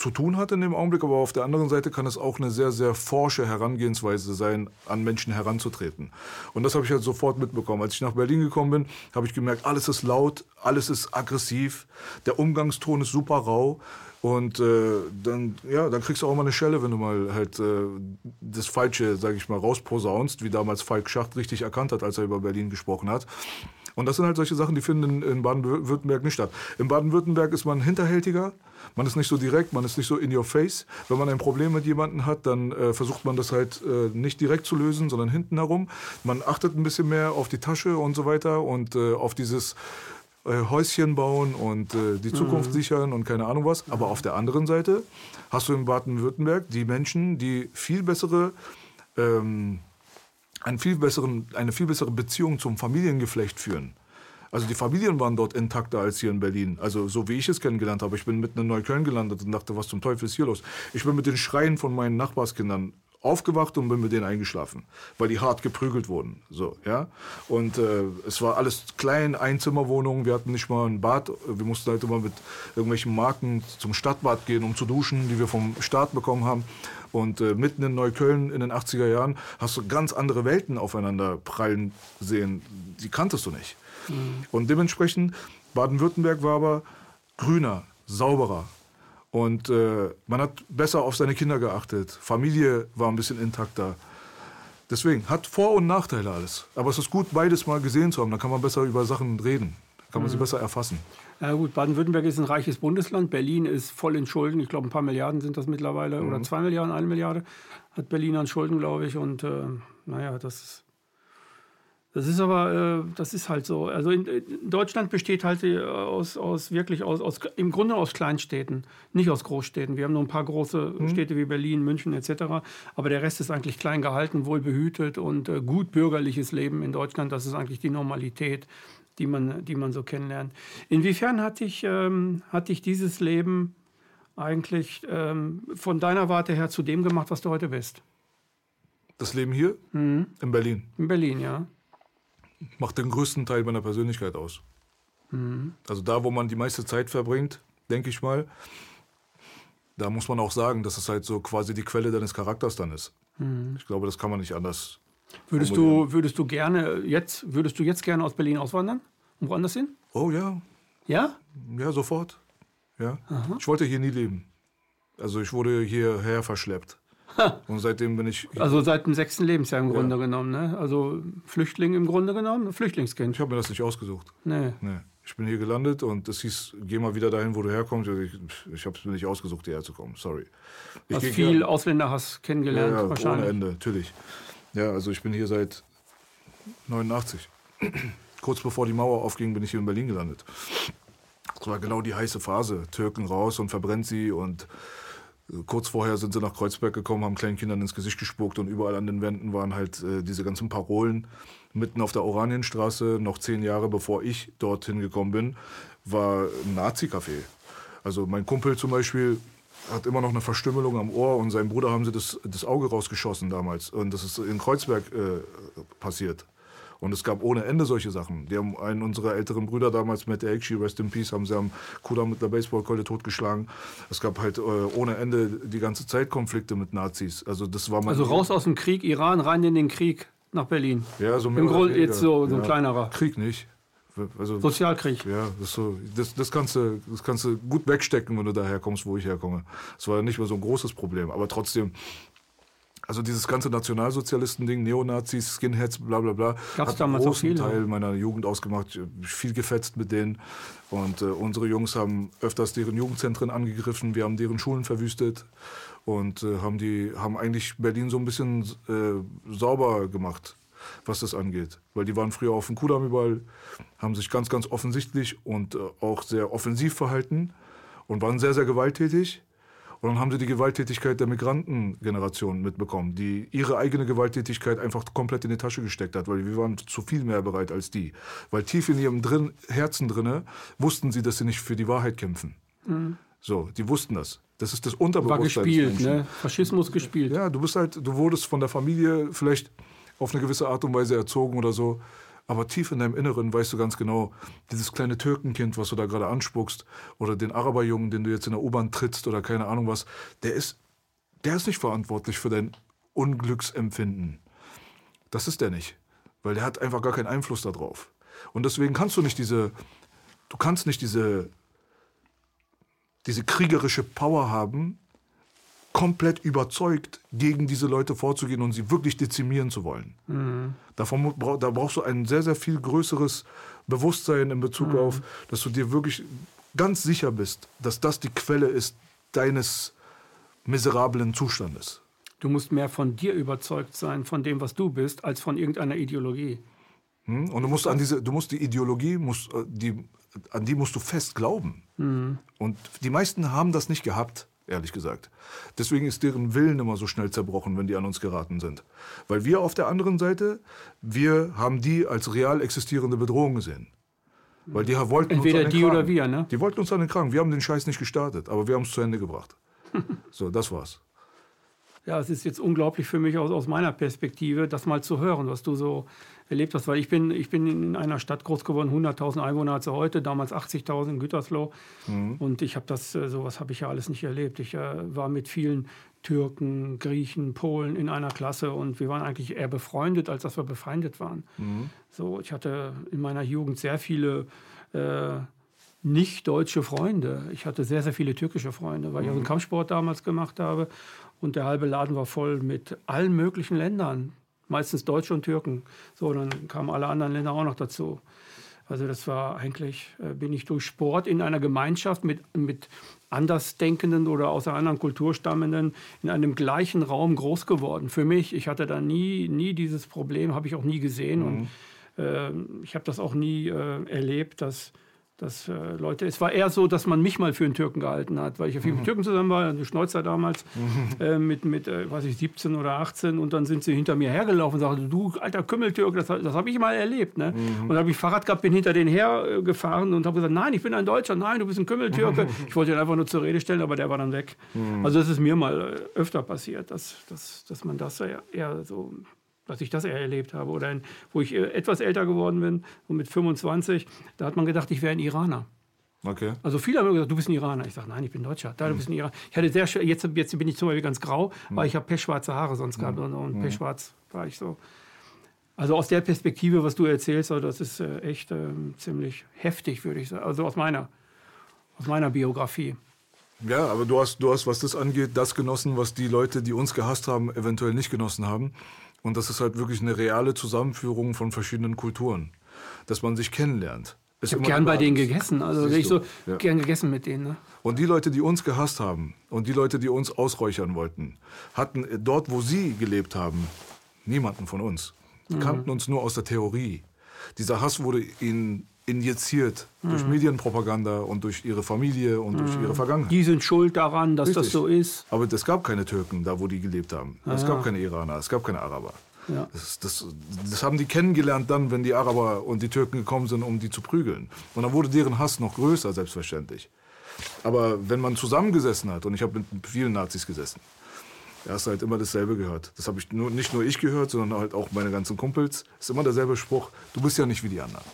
zu tun hat in dem Augenblick, aber auf der anderen Seite kann es auch eine sehr, sehr forsche Herangehensweise sein, an Menschen heranzutreten. Und das habe ich halt sofort mitbekommen. Als ich nach Berlin gekommen bin, habe ich gemerkt, alles ist laut, alles ist aggressiv, der Umgangston ist super rau. Und äh, dann, ja, dann kriegst du auch mal eine Schelle, wenn du mal halt äh, das Falsche, sage ich mal, rausposaunst, wie damals Falk Schacht richtig erkannt hat, als er über Berlin gesprochen hat. Und das sind halt solche Sachen, die finden in, in Baden-Württemberg nicht statt. In Baden-Württemberg ist man hinterhältiger, man ist nicht so direkt, man ist nicht so in your face. Wenn man ein Problem mit jemandem hat, dann äh, versucht man das halt äh, nicht direkt zu lösen, sondern hinten herum. Man achtet ein bisschen mehr auf die Tasche und so weiter und äh, auf dieses äh, Häuschen bauen und äh, die Zukunft sichern und keine Ahnung was. Aber auf der anderen Seite hast du in Baden-Württemberg die Menschen, die viel bessere, ähm, einen viel besseren, eine viel bessere Beziehung zum Familiengeflecht führen. Also die Familien waren dort intakter als hier in Berlin. Also so wie ich es kennengelernt habe. Ich bin mitten in Neukölln gelandet und dachte, was zum Teufel ist hier los? Ich bin mit den Schreien von meinen Nachbarskindern aufgewacht und bin mit denen eingeschlafen, weil die hart geprügelt wurden. So, ja. Und äh, es war alles klein, Einzimmerwohnungen. Wir hatten nicht mal ein Bad. Wir mussten halt immer mit irgendwelchen Marken zum Stadtbad gehen, um zu duschen, die wir vom Staat bekommen haben. Und äh, mitten in Neukölln in den 80er Jahren hast du ganz andere Welten aufeinander prallen sehen. Die kanntest du nicht. Und dementsprechend, Baden-Württemberg war aber grüner, sauberer. Und äh, man hat besser auf seine Kinder geachtet. Familie war ein bisschen intakter. Deswegen hat Vor- und Nachteile alles. Aber es ist gut, beides mal gesehen zu haben. Dann kann man besser über Sachen reden. Kann man sie besser erfassen. Ja gut, Baden-Württemberg ist ein reiches Bundesland. Berlin ist voll in Schulden. Ich glaube, ein paar Milliarden sind das mittlerweile. Oder zwei Milliarden, eine Milliarde hat Berlin an Schulden, glaube ich. Und äh, naja, das ist, das ist aber, äh, das ist halt so. Also in, in Deutschland besteht halt äh, aus, aus wirklich aus, aus, im Grunde aus Kleinstädten, nicht aus Großstädten. Wir haben nur ein paar große Städte wie Berlin, München etc. Aber der Rest ist eigentlich klein gehalten, wohl behütet und äh, gut bürgerliches Leben in Deutschland. Das ist eigentlich die Normalität, die man, die man so kennenlernt. Inwiefern hat dich, ähm, hat dich dieses Leben eigentlich ähm, von deiner Warte her zu dem gemacht, was du heute bist? Das Leben hier in Berlin In Berlin, ja. Macht den größten Teil meiner Persönlichkeit aus. Also da, wo man die meiste Zeit verbringt, denke ich mal, da muss man auch sagen, dass es halt so quasi die Quelle deines Charakters dann ist. Ich glaube, das kann man nicht anders. Würdest du, würdest du gerne jetzt, würdest du jetzt gerne aus Berlin auswandern? Und woanders hin? Oh ja, Ja? Ja, sofort. Ja. Ich wollte hier nie leben. Also ich wurde hierher verschleppt. Und seitdem bin ich. Also seit dem sechsten Lebensjahr im Grunde genommen, ne? Also Flüchtling im Grunde genommen, Flüchtlingskind. Ich habe mir das nicht ausgesucht. Nee. Nee. Ich bin hier gelandet und es hieß, geh mal wieder dahin, wo du herkommst. Also Ich, ich habe es mir nicht ausgesucht, hierher zu kommen. Sorry. Ich Hast geh viel hier- Ausländerhass kennengelernt, ja, ja, wahrscheinlich. ohne Ende, natürlich. Ja, also ich bin hier seit 89. [CLEARS THROAT] Kurz bevor die Mauer aufging, bin ich hier in Berlin gelandet. Das war genau die heiße Phase. Türken raus und verbrennt sie und kurz vorher sind sie nach Kreuzberg gekommen, haben kleinen Kindern ins Gesicht gespuckt und überall an den Wänden waren halt äh, diese ganzen Parolen. Mitten auf der Oranienstraße, noch zehn Jahre bevor ich dorthin gekommen bin, war ein Nazi-Café. Also mein Kumpel zum Beispiel hat immer noch eine Verstümmelung am Ohr und seinem Bruder haben sie das, das Auge rausgeschossen damals. Und das ist in Kreuzberg äh, passiert. Und es gab ohne Ende solche Sachen. Die haben einen unserer älteren Brüder damals, Matt Aikshi, Rest in Peace, haben sie am Kudamm mit der Baseballkeule totgeschlagen. Es gab halt äh, ohne Ende die ganze Zeit Konflikte mit Nazis. Also das war Also raus aus dem Krieg, Iran, rein in den Krieg nach Berlin. Ja, so mehr Im Grunde jetzt so, so ein Ja. kleinerer Krieg nicht. Also, Sozialkrieg. ja, das, so, das, das, kannst du, das kannst du gut wegstecken, wenn du daher kommst, wo ich herkomme. Das war nicht mehr so ein großes Problem. Aber trotzdem, also dieses ganze Nationalsozialisten-Ding, Neonazis, Skinheads, bla bla bla, Gab's hat einen auch großen viele. Teil meiner Jugend ausgemacht. Viel gefetzt mit denen. Und äh, unsere Jungs haben öfters deren Jugendzentren angegriffen. Wir haben deren Schulen verwüstet und äh, haben, die, haben eigentlich Berlin so ein bisschen äh, sauber gemacht, was das angeht. Weil die waren früher auf dem Kudamm überall, haben sich ganz, ganz offensichtlich und äh, auch sehr offensiv verhalten und waren sehr, sehr gewalttätig. Und dann haben sie die Gewalttätigkeit der Migrantengeneration mitbekommen, die ihre eigene Gewalttätigkeit einfach komplett in die Tasche gesteckt hat, weil wir waren zu viel mehr bereit als die. Weil tief in ihrem drin, Herzen drinne wussten sie, dass sie nicht für die Wahrheit kämpfen. So, die wussten das. Das ist das War Unterbewusstsein. des gespielt, ne? Faschismus gespielt. Ja, du bist halt, du wurdest von der Familie vielleicht auf eine gewisse Art und Weise erzogen oder so. Aber tief in deinem Inneren weißt du ganz genau, dieses kleine Türkenkind, was du da gerade anspuckst, oder den Araberjungen, den du jetzt in der U-Bahn trittst oder keine Ahnung was, der ist, der ist nicht verantwortlich für dein Unglücksempfinden. Das ist der nicht. Weil der hat einfach gar keinen Einfluss darauf. Und deswegen kannst du nicht diese, du kannst nicht diese, diese kriegerische Power haben, komplett überzeugt, gegen diese Leute vorzugehen und sie wirklich dezimieren zu wollen. Davon, mu- brau- da brauchst du ein sehr, sehr viel größeres Bewusstsein in Bezug auf, dass du dir wirklich ganz sicher bist, dass das die Quelle ist deines miserablen Zustandes. Du musst mehr von dir überzeugt sein, von dem, was du bist, als von irgendeiner Ideologie. Hm? Und du musst an diese, du musst die Ideologie, musst, äh, die, an die musst du fest glauben. Und die meisten haben das nicht gehabt, ehrlich gesagt. Deswegen ist deren Willen immer so schnell zerbrochen, wenn die an uns geraten sind. Weil wir auf der anderen Seite, wir haben die als real existierende Bedrohung gesehen. Weil die wollten Entweder uns an den die Kragen. oder wir, ne? Die wollten uns an den Kragen. Wir haben den Scheiß nicht gestartet, aber wir haben es zu Ende gebracht. [LAUGHS] so, das war's. Ja, es ist jetzt unglaublich für mich aus, aus meiner Perspektive, das mal zu hören, was du so erlebt hast. Weil ich bin, ich bin in einer Stadt groß geworden, 100.000 Einwohner hat sie heute, damals 80.000 in Gütersloh. Und ich habe das, äh, sowas habe ich ja alles nicht erlebt. Ich äh, war mit vielen Türken, Griechen, Polen in einer Klasse und wir waren eigentlich eher befreundet, als dass wir befeindet waren. So, ich hatte in meiner Jugend sehr viele äh, nicht deutsche Freunde. Ich hatte sehr, sehr viele türkische Freunde, weil ich auch den Kampfsport damals gemacht habe. Und der halbe Laden war voll mit allen möglichen Ländern, meistens Deutsche und Türken. So, dann kamen alle anderen Länder auch noch dazu. Also das war eigentlich, äh, bin ich durch Sport in einer Gemeinschaft mit, mit Andersdenkenden oder aus einer anderen Kultur stammenden in einem gleichen Raum groß geworden. Für mich, ich hatte da nie, nie dieses Problem, habe ich auch nie gesehen. Und äh, ich habe das auch nie äh, erlebt, dass, dass äh, Leute, es war eher so, dass man mich mal für einen Türken gehalten hat, weil ich ja viel mit Türken zusammen war, eine Schneuzer damals, äh, mit, mit äh, weiß ich, 17 oder 18 und dann sind sie hinter mir hergelaufen und sagten, du alter Kümmeltürke, das, das habe ich mal erlebt. Ne? Und dann habe ich Fahrrad gehabt, bin hinter denen hergefahren und habe gesagt, nein, ich bin ein Deutscher, nein, du bist ein Kümmeltürke. [LAUGHS] ich wollte ihn einfach nur zur Rede stellen, aber der war dann weg. Also das ist mir mal äh, öfter passiert, dass, dass, dass man das eher, eher so dass ich das eher erlebt habe. Oder in, wo ich äh, etwas älter geworden bin, und mit 25, da hat man gedacht, ich wäre ein Iraner. Okay. Also viele haben gesagt, du bist ein Iraner. Ich sage, nein, ich bin Deutscher. Da, du bist ein Iraner. Ich hatte sehr jetzt, jetzt bin ich zum Beispiel ganz grau, weil ich habe pechschwarze Haare sonst gehabt und, und pechschwarz war ich so. Also aus der Perspektive, was du erzählst, also das ist äh, echt äh, ziemlich heftig, würde ich sagen. Also aus meiner, aus meiner Biografie. Ja, aber du hast, du hast, was das angeht, das genossen, was die Leute, die uns gehasst haben, eventuell nicht genossen haben. Und das ist halt wirklich eine reale Zusammenführung von verschiedenen Kulturen. Dass man sich kennenlernt. ich habe gern bei denen gegessen. Also ich so ja. gern gegessen mit denen. Ne? Und die Leute, die uns gehasst haben und die Leute, die uns ausräuchern wollten, hatten dort, wo sie gelebt haben, niemanden von uns. Die mhm. kannten uns nur aus der Theorie. Dieser Hass wurde ihnen injiziert mhm. durch Medienpropaganda und durch ihre Familie und mhm. durch ihre Vergangenheit. Die sind schuld daran, dass Richtig. das so ist. Aber es gab keine Türken da, wo die gelebt haben. Ah, es gab keine Iraner, es gab keine Araber. Ja. Das, das, das, haben die kennengelernt dann, wenn die Araber und die Türken gekommen sind, um die zu prügeln. Und dann wurde deren Hass noch größer, selbstverständlich. Aber wenn man zusammengesessen hat, und ich habe mit vielen Nazis gesessen, da hast du halt immer dasselbe gehört. Das habe ich nur, nicht nur ich gehört, sondern halt auch meine ganzen Kumpels. Es ist immer derselbe Spruch, du bist ja nicht wie die anderen.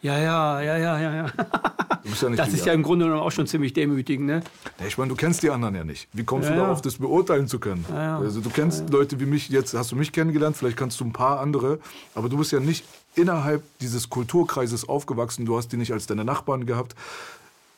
Ja, ja, ja, ja, ja. ja. ja [LAUGHS] das ist ja im Grunde genommen auch schon ziemlich demütigend, ne? Ja, ich meine, du kennst die anderen ja nicht. Wie kommst ja, du darauf, das beurteilen zu können? Also du kennst Leute wie mich, jetzt hast du mich kennengelernt, vielleicht kannst du ein paar andere, aber du bist ja nicht innerhalb dieses Kulturkreises aufgewachsen, du hast die nicht als deine Nachbarn gehabt.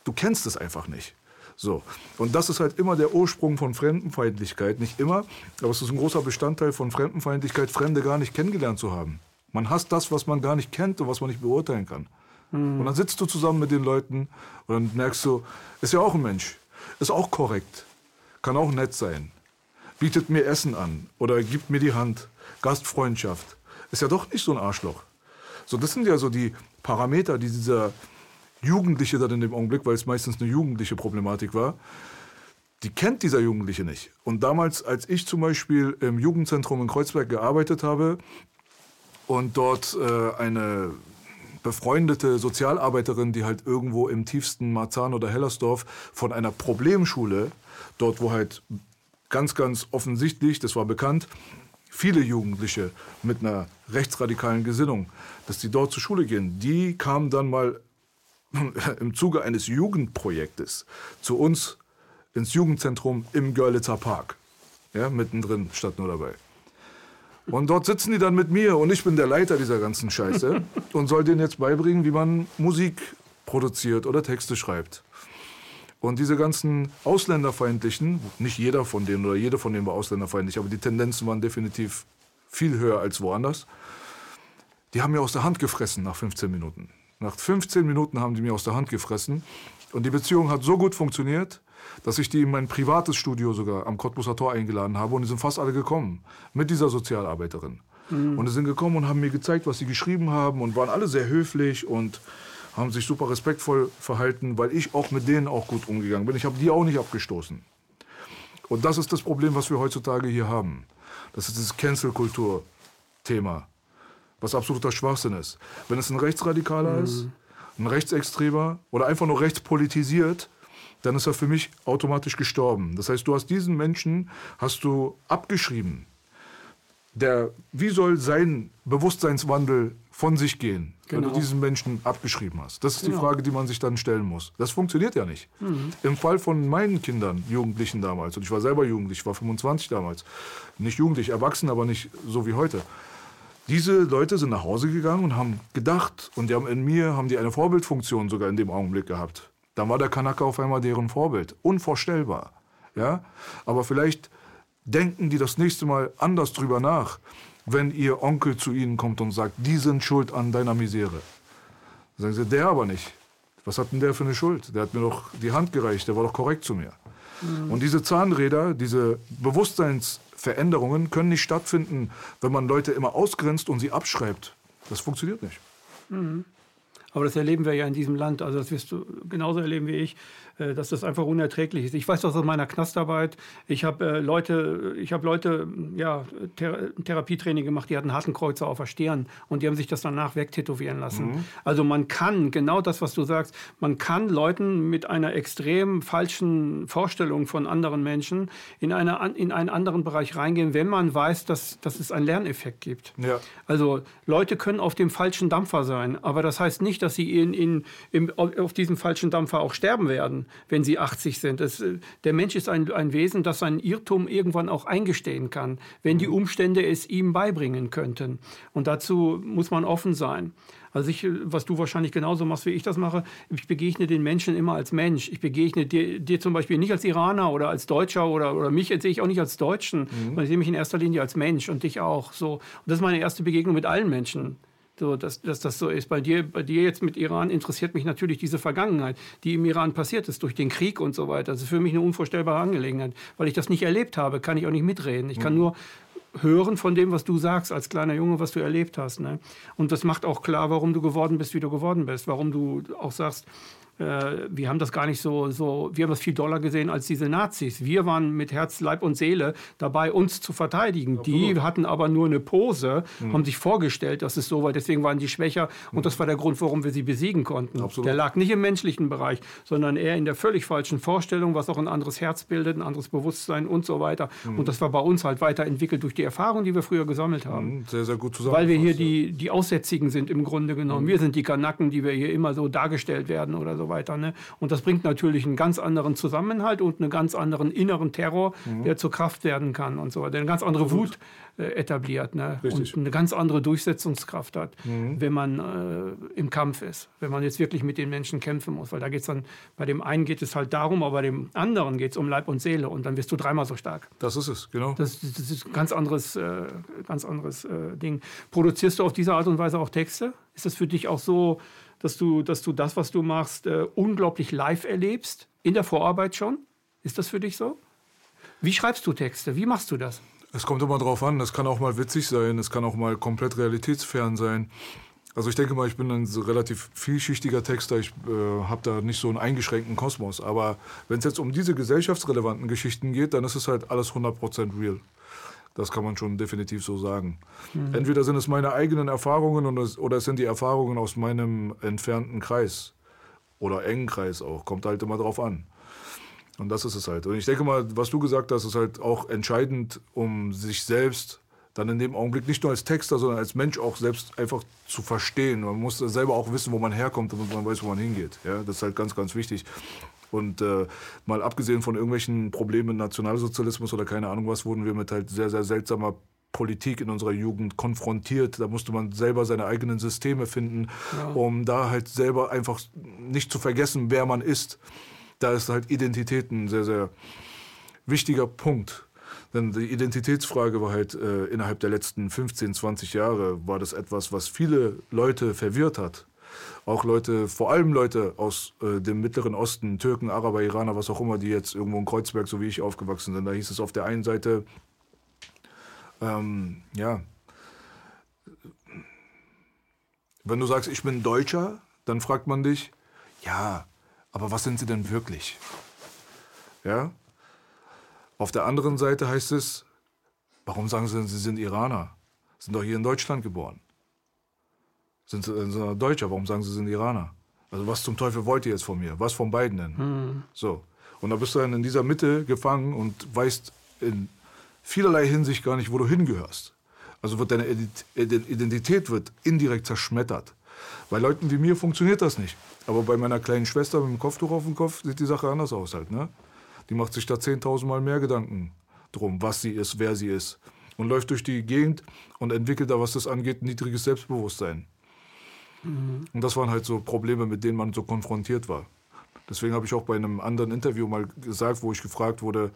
Du kennst es einfach nicht. So. Und das ist halt immer der Ursprung von Fremdenfeindlichkeit. Nicht immer, aber es ist ein großer Bestandteil von Fremdenfeindlichkeit, Fremde gar nicht kennengelernt zu haben. Man hasst das, was man gar nicht kennt und was man nicht beurteilen kann. Mhm. Und dann sitzt du zusammen mit den Leuten und dann merkst du, ist ja auch ein Mensch, ist auch korrekt, kann auch nett sein, bietet mir Essen an oder gibt mir die Hand, Gastfreundschaft, ist ja doch nicht so ein Arschloch. So, das sind ja so die Parameter, die dieser Jugendliche dann in dem Augenblick, weil es meistens eine jugendliche Problematik war, die kennt dieser Jugendliche nicht. Und damals, als ich zum Beispiel im Jugendzentrum in Kreuzberg gearbeitet habe, und dort äh, eine befreundete Sozialarbeiterin, die halt irgendwo im tiefsten Marzahn oder Hellersdorf von einer Problemschule, dort wo halt ganz, ganz offensichtlich, das war bekannt, viele Jugendliche mit einer rechtsradikalen Gesinnung, dass die dort zur Schule gehen, die kamen dann mal [LAUGHS] im Zuge eines Jugendprojektes zu uns ins Jugendzentrum im Görlitzer Park. Ja, mittendrin, statt nur dabei. Und dort sitzen die dann mit mir und ich bin der Leiter dieser ganzen Scheiße [LAUGHS] und soll denen jetzt beibringen, wie man Musik produziert oder Texte schreibt. Und diese ganzen Ausländerfeindlichen, nicht jeder von denen oder jede von denen war ausländerfeindlich, aber die Tendenzen waren definitiv viel höher als woanders, die haben mir aus der Hand gefressen nach 15 Minuten. Nach 15 Minuten haben die mir aus der Hand gefressen und die Beziehung hat so gut funktioniert, dass ich die in mein privates Studio sogar am Cottbuser Tor eingeladen habe und die sind fast alle gekommen mit dieser Sozialarbeiterin. Mhm. Und die sind gekommen und haben mir gezeigt, was sie geschrieben haben und waren alle sehr höflich und haben sich super respektvoll verhalten, weil ich auch mit denen auch gut umgegangen bin. Ich habe die auch nicht abgestoßen. Und das ist das Problem, was wir heutzutage hier haben. Das ist das Cancel-Kultur-Thema, was absoluter Schwachsinn ist. Wenn es ein Rechtsradikaler mhm. ist, ein Rechtsextremer oder einfach nur rechtspolitisiert, dann ist er für mich automatisch gestorben. Das heißt, du hast diesen Menschen hast du abgeschrieben. Der, wie soll sein Bewusstseinswandel von sich gehen, genau. wenn du genau. diesen Menschen abgeschrieben hast? Das ist genau. die Frage, die man sich dann stellen muss. Das funktioniert ja nicht. Mhm. Im Fall von meinen Kindern, Jugendlichen damals, und ich war selber jugendlich, ich war 25 damals, nicht jugendlich, erwachsen, aber nicht so wie heute. Diese Leute sind nach Hause gegangen und haben gedacht, und die haben in mir haben die eine Vorbildfunktion sogar in dem Augenblick gehabt. Dann war der Kanaka auf einmal deren Vorbild. Unvorstellbar. Ja? Aber vielleicht denken die das nächste Mal anders drüber nach, wenn ihr Onkel zu ihnen kommt und sagt, die sind schuld an deiner Misere. Dann sagen sie, der aber nicht. Was hat denn der für eine Schuld? Der hat mir doch die Hand gereicht, der war doch korrekt zu mir. Mhm. Und diese Zahnräder, diese Bewusstseinsveränderungen können nicht stattfinden, wenn man Leute immer ausgrenzt und sie abschreibt. Das funktioniert nicht. Mhm. Aber das erleben wir ja in diesem Land. Also das wirst du genauso erleben wie ich. Äh, dass das einfach unerträglich ist. Ich weiß das aus meiner Knastarbeit. Ich habe äh, Leute, ich habe Leute, ja, Thera Therapietraining gemacht, die hatten Hakenkreuze auf der Stirn und die haben sich das danach wegtätowieren lassen. Mhm. Also man kann, genau das, was du sagst, man kann Leuten mit einer extrem falschen Vorstellung von anderen Menschen in, eine, in einen anderen Bereich reingehen, wenn man weiß, dass, dass es einen Lerneffekt gibt. Ja. Also Leute können auf dem falschen Dampfer sein, aber das heißt nicht, dass sie in, in, in, auf diesem falschen Dampfer auch sterben werden, wenn sie 80 sind. Das, äh, der Mensch ist ein, ein Wesen, das seinen Irrtum irgendwann auch eingestehen kann, wenn die Umstände es ihm beibringen könnten. Und dazu muss man offen sein. Also ich, was du wahrscheinlich genauso machst, wie ich das mache, ich begegne den Menschen immer als Mensch. Ich begegne dir, dir zum Beispiel nicht als Iraner oder als Deutscher oder, oder mich sehe ich auch nicht als Deutschen, mhm. sondern ich sehe mich in erster Linie als Mensch und dich auch. So. Und das ist meine erste Begegnung mit allen Menschen. So, dass, dass das so ist. Bei dir, bei dir jetzt mit Iran interessiert mich natürlich diese Vergangenheit, die im Iran passiert ist, durch den Krieg und so weiter. Das ist für mich eine unvorstellbare Angelegenheit. Weil ich das nicht erlebt habe, kann ich auch nicht mitreden. Ich kann mhm. nur hören von dem, was du sagst als kleiner Junge, was du erlebt hast. Ne? Und das macht auch klar, warum du geworden bist, wie du geworden bist. Warum du auch sagst, wir haben das gar nicht so, so, wir haben das viel doller gesehen als diese Nazis. Wir waren mit Herz, Leib und Seele dabei, uns zu verteidigen. Ja, die hatten aber nur eine Pose, mhm. haben sich vorgestellt, dass es so war, deswegen waren die schwächer mhm. und das war der Grund, warum wir sie besiegen konnten. Absolut. Der lag nicht im menschlichen Bereich, sondern eher in der völlig falschen Vorstellung, was auch ein anderes Herz bildet, ein anderes Bewusstsein und so weiter. Mhm. Und das war bei uns halt weiterentwickelt durch die Erfahrung, die wir früher gesammelt haben. Mhm. Sehr, sehr gut zusammen. Weil wir hier die, die Aussätzigen sind im Grunde genommen. Mhm. Wir sind die Kanacken, die wir hier immer so dargestellt werden oder so weiter. Ne? Und das bringt natürlich einen ganz anderen Zusammenhalt und einen ganz anderen inneren Terror, mhm. der zur Kraft werden kann und so weiter. Eine ganz andere Wut äh, etabliert ne? und eine ganz andere Durchsetzungskraft hat, mhm. wenn man äh, im Kampf ist, wenn man jetzt wirklich mit den Menschen kämpfen muss. Weil da geht es dann, bei dem einen geht es halt darum, aber bei dem anderen geht es um Leib und Seele und dann wirst du dreimal so stark. Das ist es, genau. Das, das ist ein ganz anderes, äh, ganz anderes äh, Ding. Produzierst du auf diese Art und Weise auch Texte? Ist das für dich auch so dass du, dass du das, was du machst, äh, unglaublich live erlebst, in der Vorarbeit schon? Ist das für dich so? Wie schreibst du Texte? Wie machst du das? Es kommt immer drauf an. Es kann auch mal witzig sein, es kann auch mal komplett realitätsfern sein. Also ich denke mal, ich bin ein relativ vielschichtiger Texter. Ich äh, habe da nicht so einen eingeschränkten Kosmos. Aber wenn es jetzt um diese gesellschaftsrelevanten Geschichten geht, dann ist es halt alles 100% real. Das kann man schon definitiv so sagen. Mhm. Entweder sind es meine eigenen Erfahrungen oder es sind die Erfahrungen aus meinem entfernten Kreis oder engen Kreis auch. Kommt halt immer drauf an. Und das ist es halt. Und ich denke mal, was du gesagt hast, ist halt auch entscheidend, um sich selbst dann in dem Augenblick nicht nur als Texter, sondern als Mensch auch selbst einfach zu verstehen. Man muss selber auch wissen, wo man herkommt, damit man weiß, wo man hingeht. Ja, das ist halt ganz, ganz wichtig. Und äh, mal abgesehen von irgendwelchen Problemen Nationalsozialismus oder keine Ahnung was, wurden wir mit halt sehr, sehr seltsamer Politik in unserer Jugend konfrontiert. Da musste man selber seine eigenen Systeme finden, ja. um da halt selber einfach nicht zu vergessen, wer man ist. Da ist halt Identität ein sehr, sehr wichtiger Punkt. Denn die Identitätsfrage war halt äh, innerhalb der letzten 15, 20 Jahre, war das etwas, was viele Leute verwirrt hat auch Leute, vor allem Leute aus äh, dem Mittleren Osten, Türken, Araber, Iraner, was auch immer, die jetzt irgendwo in Kreuzberg, so wie ich, aufgewachsen sind. Da hieß es auf der einen Seite, ähm, ja, wenn du sagst, ich bin Deutscher, dann fragt man dich, ja, aber was sind sie denn wirklich? Ja? Auf der anderen Seite heißt es, warum sagen sie, sie sind Iraner? Sind doch hier in Deutschland geboren. Sind sie, sind sie Deutscher? Warum sagen sie, sie sind Iraner? Also was zum Teufel wollt ihr jetzt von mir? Was von beiden denn? Mhm. So. Und da bist du dann in dieser Mitte gefangen und weißt in vielerlei Hinsicht gar nicht, wo du hingehörst. Also wird deine Identität wird indirekt zerschmettert. Bei Leuten wie mir funktioniert das nicht. Aber bei meiner kleinen Schwester mit dem Kopftuch auf dem Kopf sieht die Sache anders aus halt. Ne? Die macht sich da 10.000 Mal mehr Gedanken drum, was sie ist, wer sie ist. Und läuft durch die Gegend und entwickelt da, was das angeht, niedriges Selbstbewusstsein. Mhm. Und das waren halt so Probleme, mit denen man so konfrontiert war. Deswegen habe ich auch bei einem anderen Interview mal gesagt, wo ich gefragt wurde,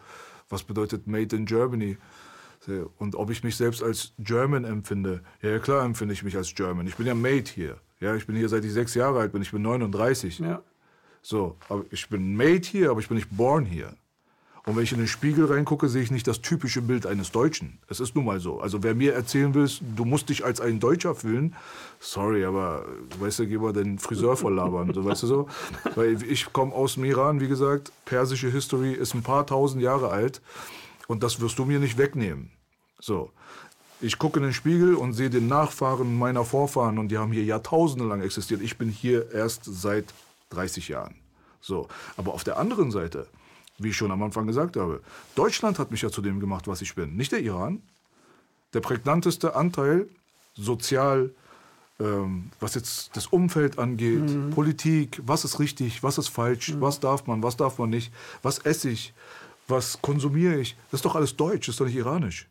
was bedeutet Made in Germany? Und ob ich mich selbst als German empfinde. Ja, klar empfinde ich mich als German. Ich bin ja made hier. Ja, ich bin hier seit ich sechs Jahre alt bin. Ich bin 39. Ja. So, aber ich bin made hier, aber ich bin nicht born hier. Und wenn ich in den Spiegel reingucke, sehe ich nicht das typische Bild eines Deutschen. Es ist nun mal so. Also wer mir erzählen will, du musst dich als ein Deutscher fühlen, sorry, aber weißt du, geh mal den Friseur voll labern, so, weißt du so? [LAUGHS] Weil ich komme aus dem Iran, wie gesagt, persische History ist ein paar tausend Jahre alt und das wirst du mir nicht wegnehmen. So. Ich gucke in den Spiegel und sehe den Nachfahren meiner Vorfahren und die haben hier Jahrtausende lang existiert. Ich bin hier erst seit 30 Jahren. So. Aber auf der anderen Seite, wie ich schon am Anfang gesagt habe. Deutschland hat mich ja zu dem gemacht, was ich bin, nicht der Iran. Der prägnanteste Anteil sozial ähm, was jetzt das Umfeld angeht, mhm. Politik, was ist richtig, was ist falsch, mhm. was darf man, was darf man nicht, was esse ich, was konsumiere ich. Das ist doch alles deutsch, das ist doch nicht iranisch.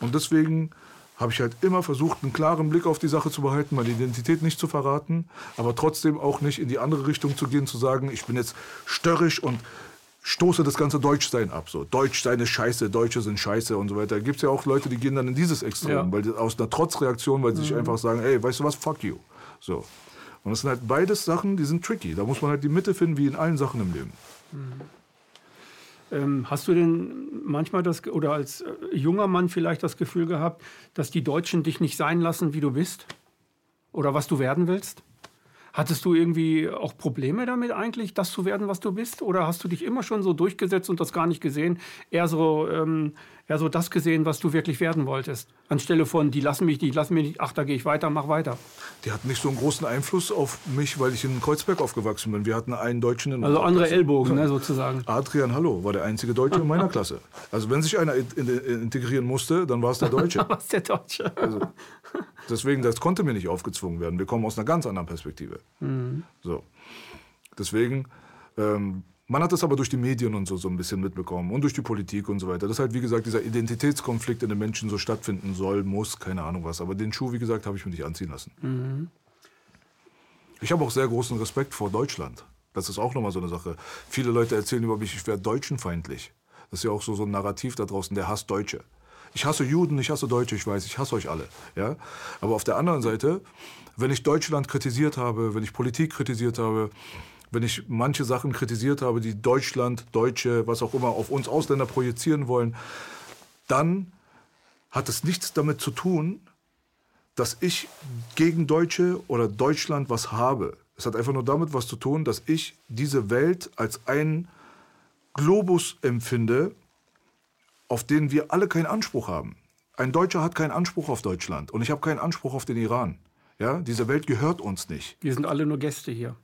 Und deswegen habe ich halt immer versucht, einen klaren Blick auf die Sache zu behalten, meine Identität nicht zu verraten, aber trotzdem auch nicht in die andere Richtung zu gehen, zu sagen, ich bin jetzt störrisch und stoße das ganze Deutschsein ab. So, Deutschsein ist scheiße, Deutsche sind scheiße und so weiter. Gibt es ja auch Leute, die gehen dann in dieses Extrem, ja. weil aus einer Trotzreaktion, weil sie sich mhm. einfach sagen, ey, weißt du was, fuck you. So. Und das sind halt beides Sachen, die sind tricky. Da muss man halt die Mitte finden, wie in allen Sachen im Leben. Mhm. Ähm, hast du denn manchmal das, oder als äh, junger Mann vielleicht das Gefühl gehabt, dass die Deutschen dich nicht sein lassen, wie du bist? Oder was du werden willst? Hattest du irgendwie auch Probleme damit eigentlich, das zu werden, was du bist? Oder hast du dich immer schon so durchgesetzt und das gar nicht gesehen? Eher so, ähm, eher so das gesehen, was du wirklich werden wolltest? Anstelle von, die lassen mich, die lassen mich nicht, ach, da gehe ich weiter, mach weiter. Die hatten nicht so einen großen Einfluss auf mich, weil ich in Kreuzberg aufgewachsen bin. Wir hatten einen Deutschen in Also andere Ellbogen, ne, sozusagen. Adrian Hallo war der einzige Deutsche in meiner [LAUGHS] Klasse. Also wenn sich einer integrieren musste, dann war es der Deutsche. [LAUGHS] war es der Deutsche. Also, deswegen, das konnte mir nicht aufgezwungen werden. Wir kommen aus einer ganz anderen Perspektive. Mhm. So. Deswegen, ähm, man hat das aber durch die Medien und so, so ein bisschen mitbekommen und durch die Politik und so weiter. Dass halt, wie gesagt, dieser Identitätskonflikt in den Menschen so stattfinden soll, muss, keine Ahnung was. Aber den Schuh, wie gesagt, habe ich mir nicht anziehen lassen. Mhm. Ich habe auch sehr großen Respekt vor Deutschland. Das ist auch nochmal so eine Sache. Viele Leute erzählen über mich, ich wäre deutschenfeindlich. Das ist ja auch so, so ein Narrativ da draußen, der hasst Deutsche. Ich hasse Juden, ich hasse Deutsche, ich weiß, ich hasse euch alle. Ja? Aber auf der anderen Seite, wenn ich Deutschland kritisiert habe, wenn ich Politik kritisiert habe, wenn ich manche Sachen kritisiert habe, die Deutschland, Deutsche, was auch immer, auf uns Ausländer projizieren wollen, dann hat es nichts damit zu tun, dass ich gegen Deutsche oder Deutschland was habe. Es hat einfach nur damit was zu tun, dass ich diese Welt als einen Globus empfinde, auf den wir alle keinen Anspruch haben. Ein Deutscher hat keinen Anspruch auf Deutschland und ich habe keinen Anspruch auf den Iran. Ja, diese Welt gehört uns nicht. Wir sind alle nur Gäste hier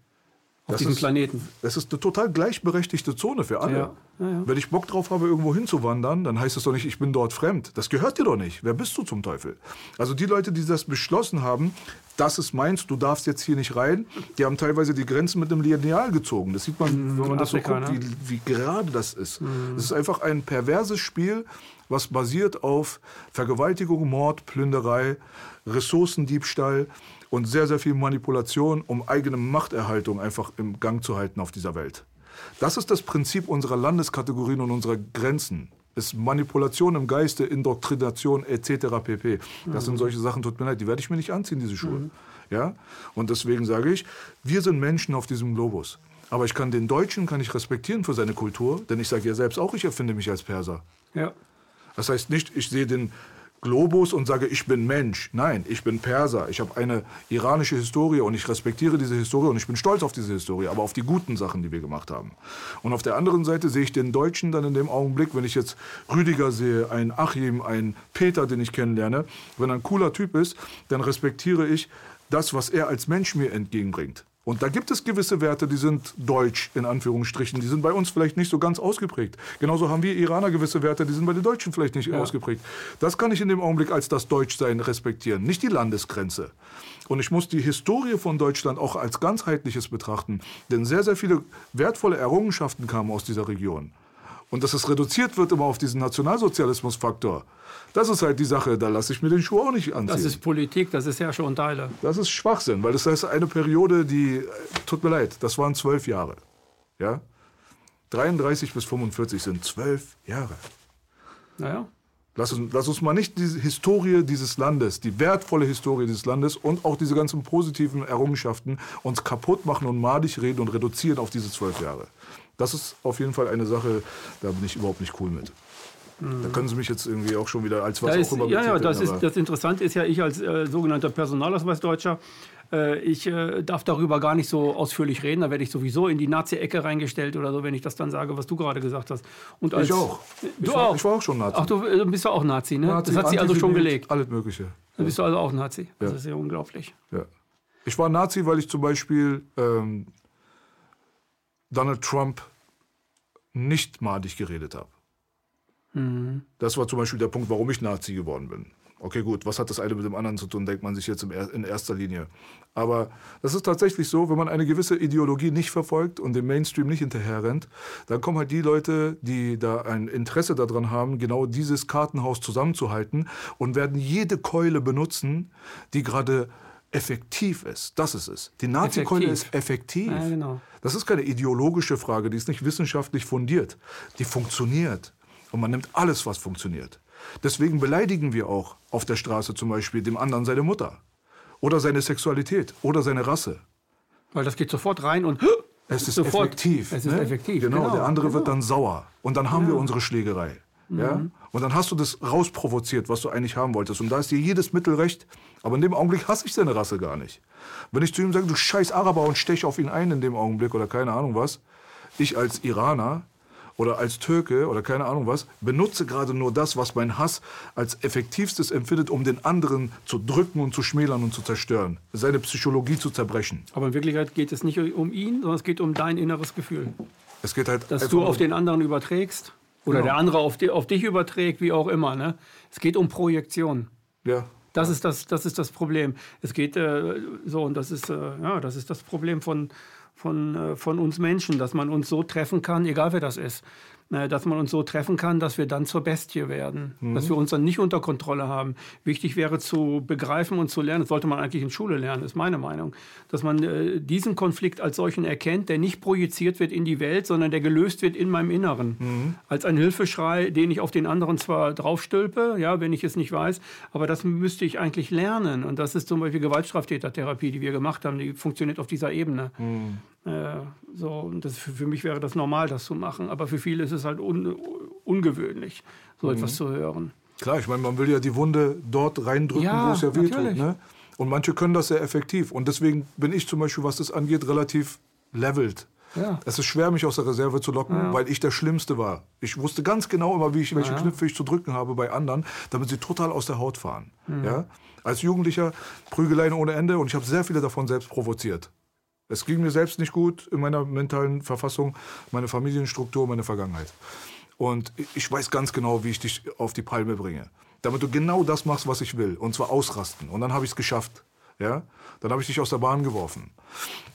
auf diesem ist, Planeten. Das ist eine total gleichberechtigte Zone für alle. Ja. Ja, ja. Wenn ich Bock drauf habe, irgendwo hinzuwandern, dann heißt es doch nicht, ich bin dort fremd. Das gehört dir doch nicht. Wer bist du zum Teufel? Also die Leute, die das beschlossen haben, das ist meins, du darfst jetzt hier nicht rein, die haben teilweise die Grenzen mit einem Lineal gezogen. Das sieht man, mhm, wenn man das so guckt, ne? wie, wie gerade das ist. Mhm. Das ist einfach ein perverses Spiel, was basiert auf Vergewaltigung, Mord, Plünderei, Ressourcendiebstahl und sehr, sehr viel Manipulation, um eigene Machterhaltung einfach im Gang zu halten auf dieser Welt. Das ist das Prinzip unserer Landeskategorien und unserer Grenzen. Ist Manipulation im Geiste, Indoktrination etc. pp. Das mhm. sind solche Sachen, tut mir leid, die werde ich mir nicht anziehen, diese Schuhe. Mhm. Ja? Und deswegen sage ich, wir sind Menschen auf diesem Globus. Aber ich kann den Deutschen kann ich respektieren für seine Kultur, denn ich sage ja selbst auch, ich erfinde mich als Perser. Ja. Das heißt nicht, ich sehe den Globus und sage, ich bin Mensch. Nein, ich bin Perser. Ich habe eine iranische Historie und ich respektiere diese Historie und ich bin stolz auf diese Historie, aber auf die guten Sachen, die wir gemacht haben. Und auf der anderen Seite sehe ich den Deutschen dann in dem Augenblick, wenn ich jetzt Rüdiger sehe, einen Achim, einen Peter, den ich kennenlerne, wenn er ein cooler Typ ist, dann respektiere ich das, was er als Mensch mir entgegenbringt. Und da gibt es gewisse Werte, die sind deutsch, in Anführungsstrichen. Die sind bei uns vielleicht nicht so ganz ausgeprägt. Genauso haben wir Iraner gewisse Werte, die sind bei den Deutschen vielleicht nicht ja. ausgeprägt. Das kann ich in dem Augenblick als das Deutschsein respektieren, nicht die Landesgrenze. Und ich muss die Historie von Deutschland auch als ganzheitliches betrachten. Denn sehr, sehr viele wertvolle Errungenschaften kamen aus dieser Region. Und dass es reduziert wird immer auf diesen Nationalsozialismusfaktor. Das ist halt die Sache, da lasse ich mir den Schuh auch nicht anziehen. Das ist Politik, das ist ja schon Teile. Das ist Schwachsinn, weil das heißt eine Periode, die, tut mir leid, das waren zwölf Jahre. Ja? 33 bis 45 sind zwölf Jahre. Naja. Lass uns, lass uns mal nicht die Historie dieses Landes, die wertvolle Historie dieses Landes und auch diese ganzen positiven Errungenschaften uns kaputt machen und madig reden und reduzieren auf diese zwölf Jahre. Das ist auf jeden Fall eine Sache, da bin ich überhaupt nicht cool mit. Da können Sie mich jetzt irgendwie auch schon wieder als was da auch immer Ja, ja, das, ist, das Interessante ist ja, ich als äh, sogenannter Personalausweisdeutscher, äh, ich äh, darf darüber gar nicht so ausführlich reden. Da werde ich sowieso in die Nazi-Ecke reingestellt oder so, wenn ich das dann sage, was du gerade gesagt hast. Und als, ich auch. Du ich war, auch. Ich war auch schon Nazi. Ach, du äh, bist ja auch Nazi, ne? Nazi, das hat sich also schon gelegt. Alles Mögliche. Dann bist du also auch Nazi. Das ist ja unglaublich. Ja. Ich war Nazi, weil ich zum Beispiel ähm, Donald Trump nicht madig geredet habe. Mhm. Das war zum Beispiel der Punkt, warum ich Nazi geworden bin. Okay, gut, was hat das eine mit dem anderen zu tun, denkt man sich jetzt in erster Linie. Aber das ist tatsächlich so, wenn man eine gewisse Ideologie nicht verfolgt und dem Mainstream nicht hinterherrennt, dann kommen halt die Leute, die da ein Interesse daran haben, genau dieses Kartenhaus zusammenzuhalten und werden jede Keule benutzen, die gerade effektiv ist. Das ist es. Die Nazi-Keule ist effektiv. Ja, genau. Das ist keine ideologische Frage, die ist nicht wissenschaftlich fundiert. Die funktioniert. Und man nimmt alles, was funktioniert. Deswegen beleidigen wir auch auf der Straße zum Beispiel dem anderen seine Mutter oder seine Sexualität oder seine Rasse. Weil das geht sofort rein und es ist sofort, effektiv. Es ist ne? effektiv. Genau, genau, der andere genau. wird dann sauer und dann haben ja. wir unsere Schlägerei. Mhm. Ja? Und dann hast du das rausprovoziert, was du eigentlich haben wolltest. Und da ist dir jedes Mittel recht. Aber in dem Augenblick hasse ich seine Rasse gar nicht. Wenn ich zu ihm sage, du scheiß Araber und stech auf ihn ein in dem Augenblick oder keine Ahnung was, ich als Iraner oder als Türke oder keine Ahnung was, benutze gerade nur das, was mein Hass als effektivstes empfindet, um den anderen zu drücken und zu schmälern und zu zerstören, seine Psychologie zu zerbrechen. Aber in Wirklichkeit geht es nicht um ihn, sondern es geht um dein inneres Gefühl. Es geht halt dass du auf den anderen überträgst oder genau. der andere auf, die, auf dich überträgt, wie auch immer. Ne? Es geht um Projektion. Ja. Das ist das, das ist das Problem. Es geht äh, so und das ist äh, ja, das ist das Problem von von, äh, von uns Menschen, dass man uns so treffen kann, egal wer das ist, dass man uns so treffen kann, dass wir dann zur Bestie werden, mhm. dass wir uns dann nicht unter Kontrolle haben. Wichtig wäre zu begreifen und zu lernen, das sollte man eigentlich in Schule lernen, ist meine Meinung, dass man äh, diesen Konflikt als solchen erkennt, der nicht projiziert wird in die Welt, sondern der gelöst wird in meinem Inneren. Mhm. Als ein Hilfeschrei, den ich auf den anderen zwar draufstülpe, ja, wenn ich es nicht weiß, aber das müsste ich eigentlich lernen. Und das ist zum Beispiel Gewaltstraftätertherapie, die wir gemacht haben, die funktioniert auf dieser Ebene. Mhm. Äh, so, das, für, für, mich wäre das normal, das zu machen. Aber für viele ist es halt un, ungewöhnlich, so mhm. etwas zu hören. Klar, ich meine, man will ja die Wunde dort reindrücken, ja, wo es ja wehtut. Ne? Und manche können das sehr effektiv. Und deswegen bin ich zum Beispiel, was das angeht, relativ levelt. Ja. Es ist schwer, mich aus der Reserve zu locken, ja. weil ich der Schlimmste war. Ich wusste ganz genau immer, wie ich, welche ja. Knöpfe ich zu drücken habe bei anderen, damit sie total aus der Haut fahren. Mhm. Ja? Als Jugendlicher Prügeleien ohne Ende und ich habe sehr viele davon selbst provoziert. Es ging mir selbst nicht gut in meiner mentalen Verfassung, meine Familienstruktur, meine Vergangenheit. Und ich weiß ganz genau, wie ich dich auf die Palme bringe. Damit du genau das machst, was ich will. Und zwar ausrasten. Und dann habe ich es geschafft. Ja? Dann habe ich dich aus der Bahn geworfen.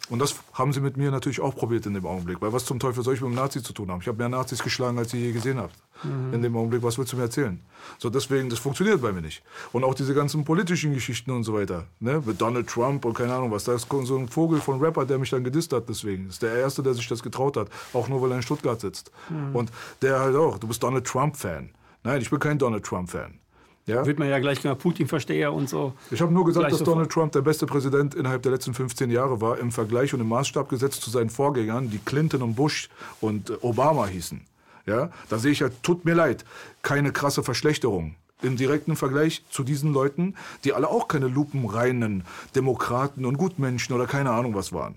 Und das haben sie mit mir natürlich auch probiert in dem Augenblick. Weil was zum Teufel soll ich mit einem Nazi zu tun haben? Ich habe mehr Nazis geschlagen, als ihr je gesehen habt. Mhm. In dem Augenblick, was willst du mir erzählen? So, deswegen, das funktioniert bei mir nicht. Und auch diese ganzen politischen Geschichten und so weiter. Ne? Mit Donald Trump und keine Ahnung was. Da ist so ein Vogel von Rapper, der mich dann gedisst hat deswegen. Das ist der Erste, der sich das getraut hat. Auch nur, weil er in Stuttgart sitzt. Mhm. Und der halt auch, du bist Donald Trump-Fan. Nein, ich bin kein Donald Trump-Fan. Ja? Wird man ja gleich gesagt, Putin-Versteher und so. Ich habe nur gesagt, dass sofort. Donald Trump der beste Präsident innerhalb der letzten 15 Jahre war, im Vergleich und im Maßstab gesetzt zu seinen Vorgängern, die Clinton und Bush und äh, Obama hießen. Ja? Da sehe ich ja, tut mir leid, keine krasse Verschlechterung im direkten Vergleich zu diesen Leuten, die alle auch keine lupenreinen Demokraten und Gutmenschen oder keine Ahnung was waren.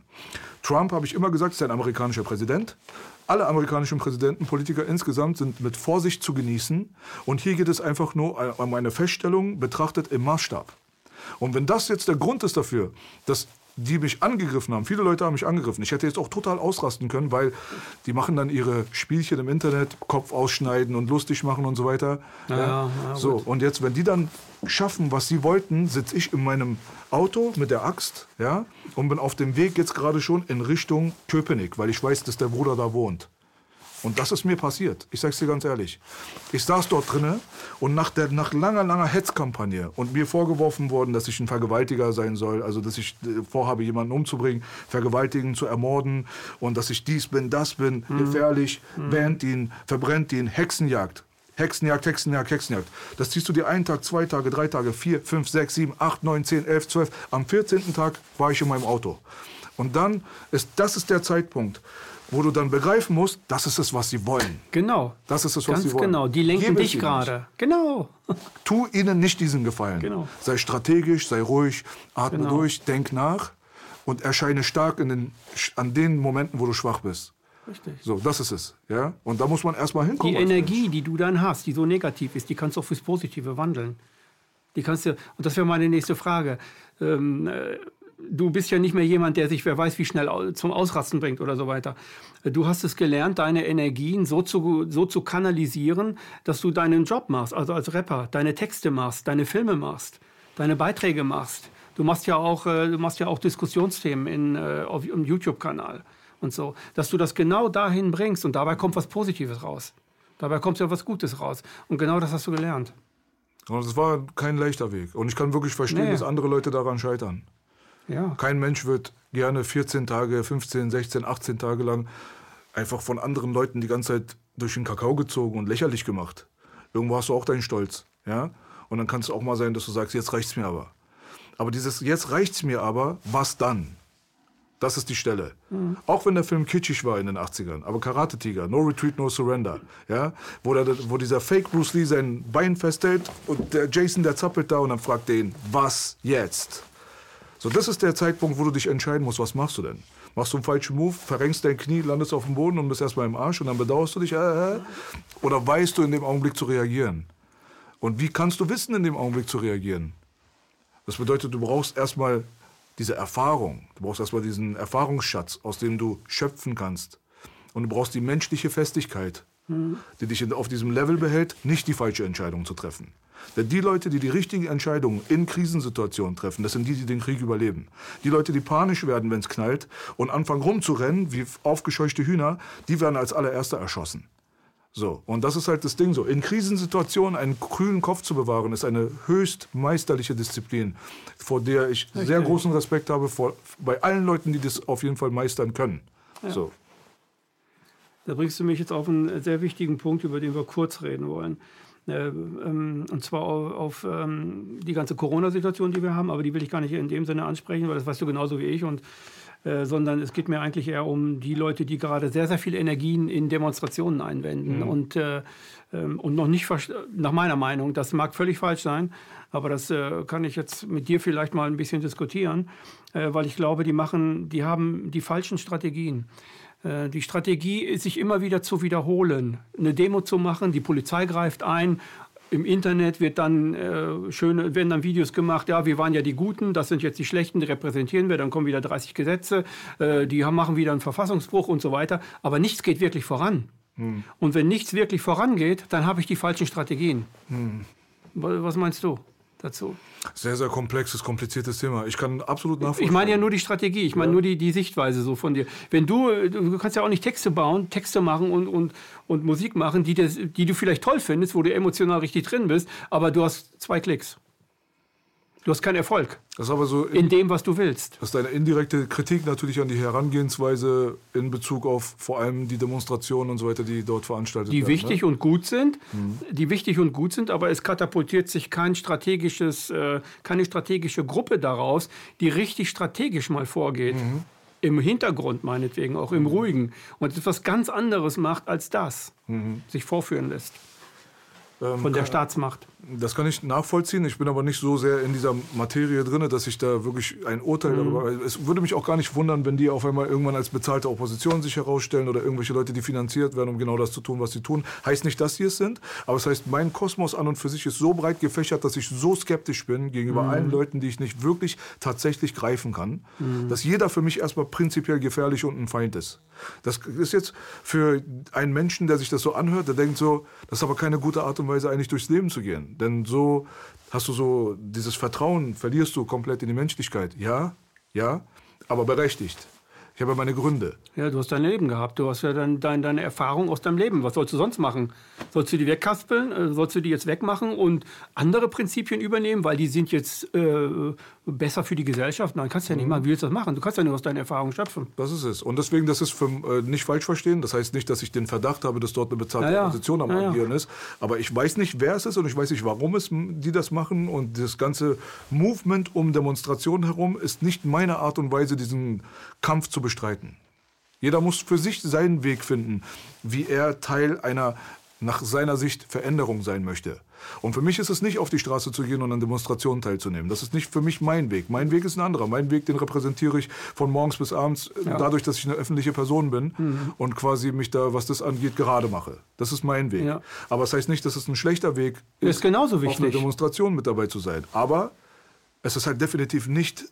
Trump, habe ich immer gesagt, ist ein amerikanischer Präsident. Alle amerikanischen Präsidenten, Politiker insgesamt sind mit Vorsicht zu genießen. Und hier geht es einfach nur um eine Feststellung betrachtet im Maßstab. Und wenn das jetzt der Grund ist dafür, dass die mich angegriffen haben. Viele Leute haben mich angegriffen. Ich hätte jetzt auch total ausrasten können, weil die machen dann ihre Spielchen im Internet, Kopf ausschneiden und lustig machen und so weiter. Ja, ja. Ja, so, und jetzt, wenn die dann schaffen, was sie wollten, sitze ich in meinem Auto mit der Axt ja, und bin auf dem Weg jetzt gerade schon in Richtung Köpenick, weil ich weiß, dass der Bruder da wohnt. Und das ist mir passiert. Ich sag's dir ganz ehrlich. Ich saß dort drinnen und nach, der, nach langer, langer Hetzkampagne und mir vorgeworfen worden, dass ich ein Vergewaltiger sein soll, also dass ich äh, vorhabe, jemanden umzubringen, vergewaltigen, zu ermorden und dass ich dies bin, das bin, mhm. gefährlich, mhm. bannt ihn, verbrennt ihn, Hexenjagd. Hexenjagd, Hexenjagd, Hexenjagd. Das ziehst du dir einen Tag, zwei Tage, drei Tage, vier, fünf, sechs, sieben, acht, neun, zehn, elf, zwölf. Am 14. Tag war ich in meinem Auto. Und dann ist, das ist der Zeitpunkt, wo du dann begreifen musst, das ist es, was sie wollen. Genau. Das ist es, was Ganz sie wollen. genau. Die lenken Gebe dich gerade. Genau. [LAUGHS] Tu ihnen nicht diesen Gefallen. Genau. Sei strategisch, sei ruhig, atme genau. durch, denk nach und erscheine stark in den, an den Momenten, wo du schwach bist. Richtig. So, das ist es. Ja? Und da muss man erstmal hinkommen. Die Energie, die du dann hast, die so negativ ist, die kannst du auch fürs Positive wandeln. Die kannst du, und das wäre meine nächste Frage. Ähm, äh, du bist ja nicht mehr jemand, der sich, wer weiß, wie schnell zum Ausrasten bringt oder so weiter. Du hast es gelernt, deine Energien so zu, so zu kanalisieren, dass du deinen Job machst, also als Rapper, deine Texte machst, deine Filme machst, deine Beiträge machst. Du machst ja auch, äh, du machst ja auch Diskussionsthemen in, äh, auf im YouTube-Kanal und so, dass du das genau dahin bringst und dabei kommt was Positives raus. Dabei kommt ja was Gutes raus. Und genau das hast du gelernt. Es war kein leichter Weg. Und ich kann wirklich verstehen, nee. dass andere Leute daran scheitern. Ja. Kein Mensch wird gerne 14 Tage, 15, 16, 18 Tage lang einfach von anderen Leuten die ganze Zeit durch den Kakao gezogen und lächerlich gemacht. Irgendwo hast du auch deinen Stolz. Ja? Und dann kann es auch mal sein, dass du sagst, jetzt reicht's mir aber. Aber dieses jetzt reicht's mir aber, was dann? Das ist die Stelle. Mhm. Auch wenn der Film kitschig war in den 80ern, aber Karate Tiger, No Retreat, No Surrender, ja, wo, der, wo dieser Fake Bruce Lee sein Bein festhält und der Jason, der zappelt da und dann fragt er ihn, was jetzt? So, das ist der Zeitpunkt, wo du dich entscheiden musst, was machst du denn? Machst du einen falschen Move, verrenkst dein Knie, landest auf dem Boden und bist erstmal im Arsch und dann bedauerst du dich, äh, äh, oder weißt du in dem Augenblick zu reagieren? Und wie kannst du wissen, in dem Augenblick zu reagieren? Das bedeutet, du brauchst erstmal diese Erfahrung. Du brauchst erstmal diesen Erfahrungsschatz, aus dem du schöpfen kannst. Und du brauchst die menschliche Festigkeit, mhm. die dich auf diesem Level behält, nicht die falsche Entscheidung zu treffen. Denn die Leute, die die richtigen Entscheidungen in Krisensituationen treffen, das sind die, die den Krieg überleben. Die Leute, die panisch werden, wenn es knallt und anfangen rumzurennen wie aufgescheuchte Hühner, die werden als allererste erschossen. So, und das ist halt das Ding so. In Krisensituationen einen kühlen Kopf zu bewahren, ist eine höchst meisterliche Disziplin, vor der ich okay. sehr großen Respekt habe vor, bei allen Leuten, die das auf jeden Fall meistern können. Ja. So. Da bringst du mich jetzt auf einen sehr wichtigen Punkt, über den wir kurz reden wollen. Äh, ähm, und zwar auf, auf ähm, die ganze Corona-Situation, die wir haben, aber die will ich gar nicht in dem Sinne ansprechen, weil das weißt du genauso wie ich. Und äh, sondern es geht mir eigentlich eher um die Leute, die gerade sehr, sehr viel Energien in Demonstrationen einwenden mhm. und, äh, ähm, und noch nicht, nach meiner Meinung, das mag völlig falsch sein, aber das äh, kann ich jetzt mit dir vielleicht mal ein bisschen diskutieren, äh, weil ich glaube, die machen, die haben die falschen Strategien. Äh, die Strategie ist, sich immer wieder zu wiederholen, eine Demo zu machen, die Polizei greift ein im Internet wird dann äh, schöne, werden dann Videos gemacht, ja, wir waren ja die Guten, das sind jetzt die Schlechten, die repräsentieren wir, dann kommen wieder 30 Gesetze, äh, die machen wieder einen Verfassungsbruch und so weiter. Aber nichts geht wirklich voran. Hm. Und wenn nichts wirklich vorangeht, dann habe ich die falschen Strategien. Hm. Was meinst du? dazu. Sehr, sehr komplexes, kompliziertes Thema. Ich kann absolut nachvollziehen. Ich meine ja nur die Strategie, ich meine ja. nur die, die Sichtweise so von dir. Wenn du, du kannst ja auch nicht Texte bauen, Texte machen und, und, und Musik machen, die, das, die du vielleicht toll findest, wo du emotional richtig drin bist, aber du hast zwei Klicks. Du hast keinen Erfolg. Das ist aber so in, in, dem, was du willst. Das ist eine indirekte Kritik natürlich an die Herangehensweise in Bezug auf vor allem die Demonstrationen und so weiter, die dort veranstaltet die werden. Die wichtig ne? und gut sind, mhm. die wichtig und gut sind, aber es katapultiert sich kein strategisches, äh, keine strategische Gruppe daraus, die richtig strategisch mal vorgeht. Mhm. Im Hintergrund meinetwegen, auch im mhm. Ruhigen. Und etwas ganz anderes macht als das, mhm. sich vorführen lässt. Ähm, von der Staatsmacht. Das kann ich nachvollziehen. Ich bin aber nicht so sehr in dieser Materie drin, dass ich da wirklich ein Urteil mhm. darüber. Es würde mich auch gar nicht wundern, wenn die auf einmal irgendwann als bezahlte Opposition sich herausstellen oder irgendwelche Leute, die finanziert werden, um genau das zu tun, was sie tun. Heißt nicht, dass sie es sind, aber es heißt, mein Kosmos an und für sich ist so breit gefächert, dass ich so skeptisch bin gegenüber mhm. allen Leuten, die ich nicht wirklich tatsächlich greifen kann, mhm. dass jeder für mich erstmal prinzipiell gefährlich und ein Feind ist. Das ist jetzt für einen Menschen, der sich das so anhört, der denkt so, das ist aber keine gute Art und Weise, eigentlich durchs Leben zu gehen. Denn so hast du so dieses Vertrauen, verlierst du komplett in die Menschlichkeit. Ja, ja, aber berechtigt. Ich habe meine Gründe. Ja, du hast dein Leben gehabt. Du hast ja dann dein, deine Erfahrung aus deinem Leben. Was sollst du sonst machen? Sollst du die wegkaspeln? Äh, sollst du die jetzt wegmachen und andere Prinzipien übernehmen, weil die sind jetzt äh, besser für die Gesellschaft? Nein, kannst du ja nicht mhm. machen. Wie willst du das machen? Du kannst ja nur aus deinen Erfahrungen schöpfen. Das ist es. Und deswegen, das ist für, äh, nicht falsch verstehen. Das heißt nicht, dass ich den Verdacht habe, dass dort eine bezahlte ja, ja. Position am ja, Agieren ist. Aber ich weiß nicht, wer es ist und ich weiß nicht, warum es die das machen. Und das ganze Movement um Demonstrationen herum ist nicht meine Art und Weise, diesen Kampf zu bestreiten. Jeder muss für sich seinen Weg finden, wie er Teil einer nach seiner Sicht Veränderung sein möchte. Und für mich ist es nicht auf die Straße zu gehen und an Demonstrationen teilzunehmen. Das ist nicht für mich mein Weg. Mein Weg ist ein anderer. Mein Weg, den repräsentiere ich von morgens bis abends, ja. dadurch, dass ich eine öffentliche Person bin mhm. und quasi mich da, was das angeht, gerade mache. Das ist mein Weg. Ja. Aber es das heißt nicht, dass es ein schlechter Weg ist, ist genauso wichtig. auf einer Demonstration mit dabei zu sein. Aber es ist halt definitiv nicht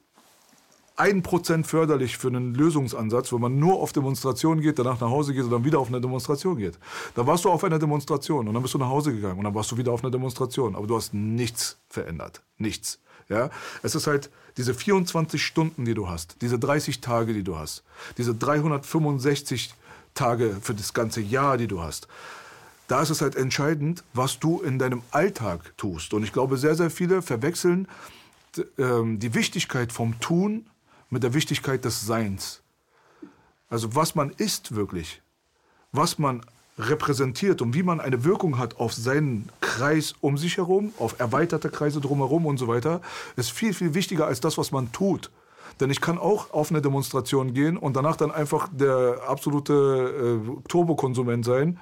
ein Prozent förderlich für einen Lösungsansatz, wenn man nur auf Demonstrationen geht, danach nach Hause geht und dann wieder auf eine Demonstration geht. Da warst du auf einer Demonstration und dann bist du nach Hause gegangen und dann warst du wieder auf einer Demonstration. Aber du hast nichts verändert. Nichts. Ja? Es ist halt diese 24 Stunden, die du hast, diese 30 Tage, die du hast, diese 365 Tage für das ganze Jahr, die du hast. Da ist es halt entscheidend, was du in deinem Alltag tust. Und ich glaube, sehr, sehr viele verwechseln ähm, die Wichtigkeit vom Tun mit der Wichtigkeit des Seins. Also was man ist wirklich, was man repräsentiert und wie man eine Wirkung hat auf seinen Kreis um sich herum, auf erweiterte Kreise drumherum und so weiter, ist viel, viel wichtiger als das, was man tut. Denn ich kann auch auf eine Demonstration gehen und danach dann einfach der absolute äh, Turbokonsument sein,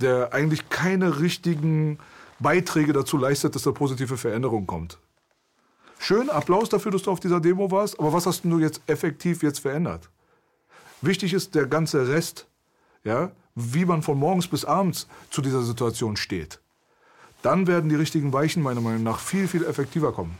der eigentlich keine richtigen Beiträge dazu leistet, dass da positive Veränderung kommt. Schön, Applaus dafür, dass du auf dieser Demo warst, aber was hast du jetzt effektiv jetzt verändert? Wichtig ist der ganze Rest, ja, wie man von morgens bis abends zu dieser Situation steht. Dann werden die richtigen Weichen meiner Meinung nach viel, viel effektiver kommen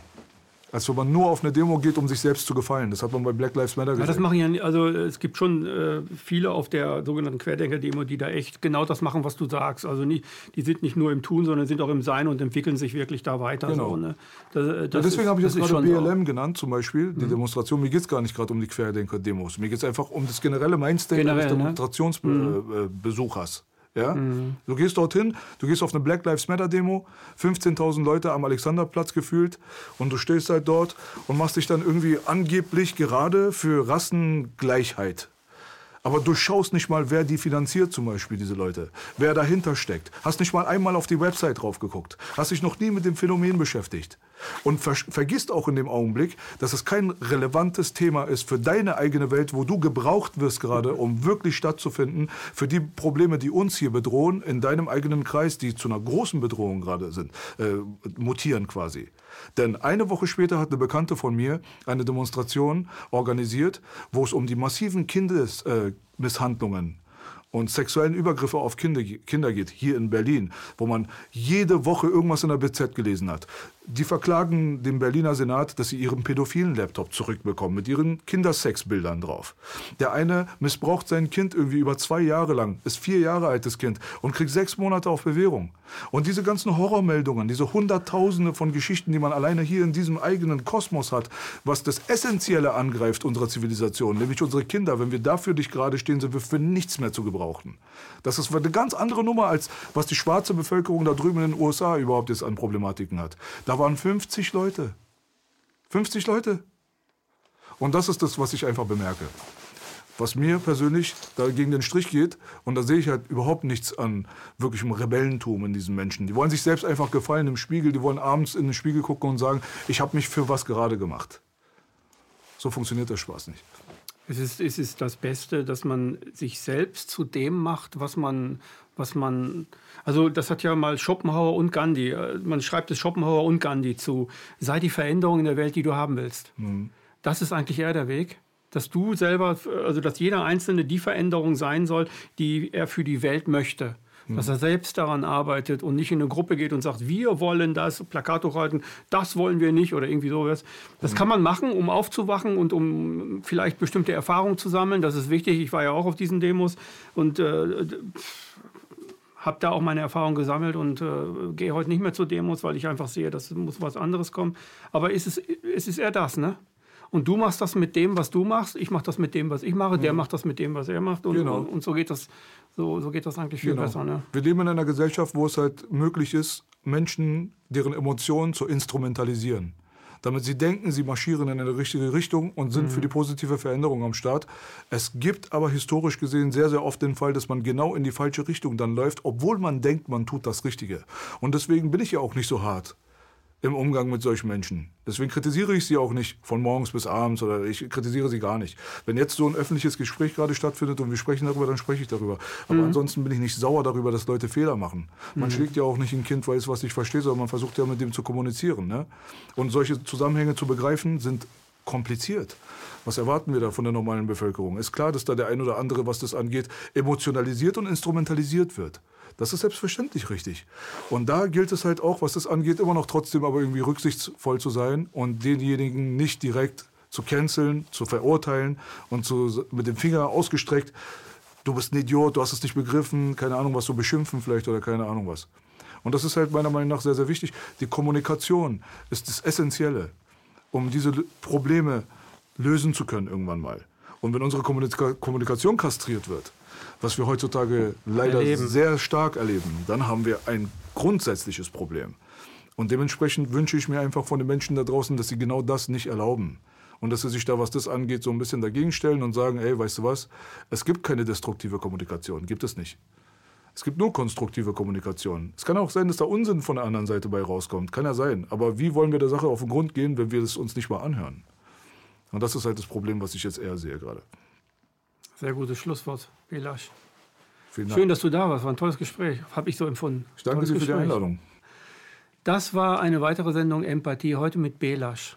als wenn man nur auf eine Demo geht, um sich selbst zu gefallen. Das hat man bei Black Lives Matter gesehen. Ja, das machen ja, also es gibt schon äh, viele auf der sogenannten Querdenker-Demo, die da echt genau das machen, was du sagst. Also nicht, die sind nicht nur im Tun, sondern sind auch im Sein und entwickeln sich wirklich da weiter. Genau. So, ne? das, äh, das ja, deswegen habe ich das gerade BLM so. genannt, zum Beispiel, die mhm. Demonstration. Mir geht es gar nicht gerade um die Querdenker-Demos. Mir geht es einfach um das generelle Mindset Generell, eines Demonstrationsbesuchers. Ne? Ja? Mhm. Du gehst dorthin, du gehst auf eine Black Lives Matter Demo, 15.000 Leute am Alexanderplatz gefühlt und du stehst halt dort und machst dich dann irgendwie angeblich gerade für Rassengleichheit aber du schaust nicht mal, wer die finanziert zum Beispiel, diese Leute. Wer dahinter steckt. Hast nicht mal einmal auf die Website drauf geguckt. Hast dich noch nie mit dem Phänomen beschäftigt. Und ver vergisst auch in dem Augenblick, dass es kein relevantes Thema ist für deine eigene Welt, wo du gebraucht wirst gerade, um wirklich stattzufinden, für die Probleme, die uns hier bedrohen, in deinem eigenen Kreis, die zu einer großen Bedrohung gerade sind, äh, mutieren quasi. Denn eine Woche später hat eine Bekannte von mir eine Demonstration organisiert, wo es um die massiven Kindesmisshandlungen und sexuellen Übergriffe auf Kinder, Kinder geht, hier in Berlin, wo man jede Woche irgendwas in der BZ gelesen hat. Die verklagen den Berliner Senat, dass sie ihren pädophilen Laptop zurückbekommen mit ihren Kindersexbildern drauf. Der eine missbraucht sein Kind irgendwie über zwei Jahre lang, ist vier Jahre altes Kind und kriegt sechs Monate auf Bewährung. Und diese ganzen Horrormeldungen, diese Hunderttausende von Geschichten, die man alleine hier in diesem eigenen Kosmos hat, was das Essentielle angreift unserer Zivilisation, nämlich unsere Kinder, wenn wir dafür nicht gerade stehen, sind wir für nichts mehr zu gebrauchen. Das ist eine ganz andere Nummer, als was die schwarze Bevölkerung da drüben in den USA überhaupt jetzt an Problematiken hat. Da waren 50 Leute. 50 Leute. Und das ist das, was ich einfach bemerke. Was mir persönlich da gegen den Strich geht, und da sehe ich halt überhaupt nichts an wirklichem Rebellentum in diesen Menschen. Die wollen sich selbst einfach gefallen im Spiegel, die wollen abends in den Spiegel gucken und sagen, ich habe mich für was gerade gemacht. So funktioniert der Spaß nicht. Es ist, es ist das Beste, dass man sich selbst zu dem macht, was man, was man. Also, das hat ja mal Schopenhauer und Gandhi. Man schreibt es Schopenhauer und Gandhi zu. Sei die Veränderung in der Welt, die du haben willst. Mhm. Das ist eigentlich eher der Weg. Dass du selber, also dass jeder Einzelne die Veränderung sein soll, die er für die Welt möchte dass er selbst daran arbeitet und nicht in eine Gruppe geht und sagt, wir wollen das, Plakat hochhalten, das wollen wir nicht oder irgendwie sowas. Das kann man machen, um aufzuwachen und um vielleicht bestimmte Erfahrungen zu sammeln. Das ist wichtig. Ich war ja auch auf diesen Demos und äh, habe da auch meine Erfahrungen gesammelt und äh, gehe heute nicht mehr zu Demos, weil ich einfach sehe, dass muss was anderes kommen. Aber es ist, es ist eher das, ne? Und du machst das mit dem, was du machst. Ich mache das mit dem, was ich mache. Der macht das mit dem, was er macht. Und, genau. und, und so geht das. So, so geht das eigentlich viel genau. besser. Ne? Wir leben in einer Gesellschaft, wo es halt möglich ist, Menschen, deren Emotionen zu instrumentalisieren. Damit sie denken, sie marschieren in eine richtige Richtung und sind mhm. für die positive Veränderung am Start. Es gibt aber historisch gesehen sehr, sehr oft den Fall, dass man genau in die falsche Richtung dann läuft, obwohl man denkt, man tut das Richtige. Und deswegen bin ich ja auch nicht so hart im Umgang mit solchen Menschen. Deswegen kritisiere ich sie auch nicht von morgens bis abends oder ich kritisiere sie gar nicht. Wenn jetzt so ein öffentliches Gespräch gerade stattfindet und wir sprechen darüber, dann spreche ich darüber. Aber mhm. ansonsten bin ich nicht sauer darüber, dass Leute Fehler machen. Man mhm. schlägt ja auch nicht ein Kind, weil es was nicht versteht, sondern man versucht ja mit dem zu kommunizieren. Ne? Und solche Zusammenhänge zu begreifen sind kompliziert. Was erwarten wir da von der normalen Bevölkerung? Ist klar, dass da der ein oder andere, was das angeht, emotionalisiert und instrumentalisiert wird. Das ist selbstverständlich richtig. Und da gilt es halt auch, was das angeht, immer noch trotzdem aber irgendwie rücksichtsvoll zu sein und denjenigen nicht direkt zu canceln, zu verurteilen und zu, mit dem Finger ausgestreckt, du bist ein Idiot, du hast es nicht begriffen, keine Ahnung was, so beschimpfen vielleicht oder keine Ahnung was. Und das ist halt meiner Meinung nach sehr, sehr wichtig. Die Kommunikation ist das Essentielle, um diese Probleme lösen zu können irgendwann mal. Und wenn unsere Kommunika Kommunikation kastriert wird, was wir heutzutage leider erleben. sehr stark erleben, dann haben wir ein grundsätzliches Problem. Und dementsprechend wünsche ich mir einfach von den Menschen da draußen, dass sie genau das nicht erlauben. Und dass sie sich da, was das angeht, so ein bisschen dagegen stellen und sagen, ey, weißt du was, es gibt keine destruktive Kommunikation, gibt es nicht. Es gibt nur konstruktive Kommunikation. Es kann auch sein, dass da Unsinn von der anderen Seite bei rauskommt. Kann ja sein. Aber wie wollen wir der Sache auf den Grund gehen, wenn wir es uns nicht mal anhören? Und das ist halt das Problem, was ich jetzt eher sehe gerade. Sehr gutes Schlusswort, Belasch. Schön, dass du da warst. War ein tolles Gespräch. Habe ich so empfunden. Ich danke dir für die Einladung. Das war eine weitere Sendung Empathie, heute mit Belasch.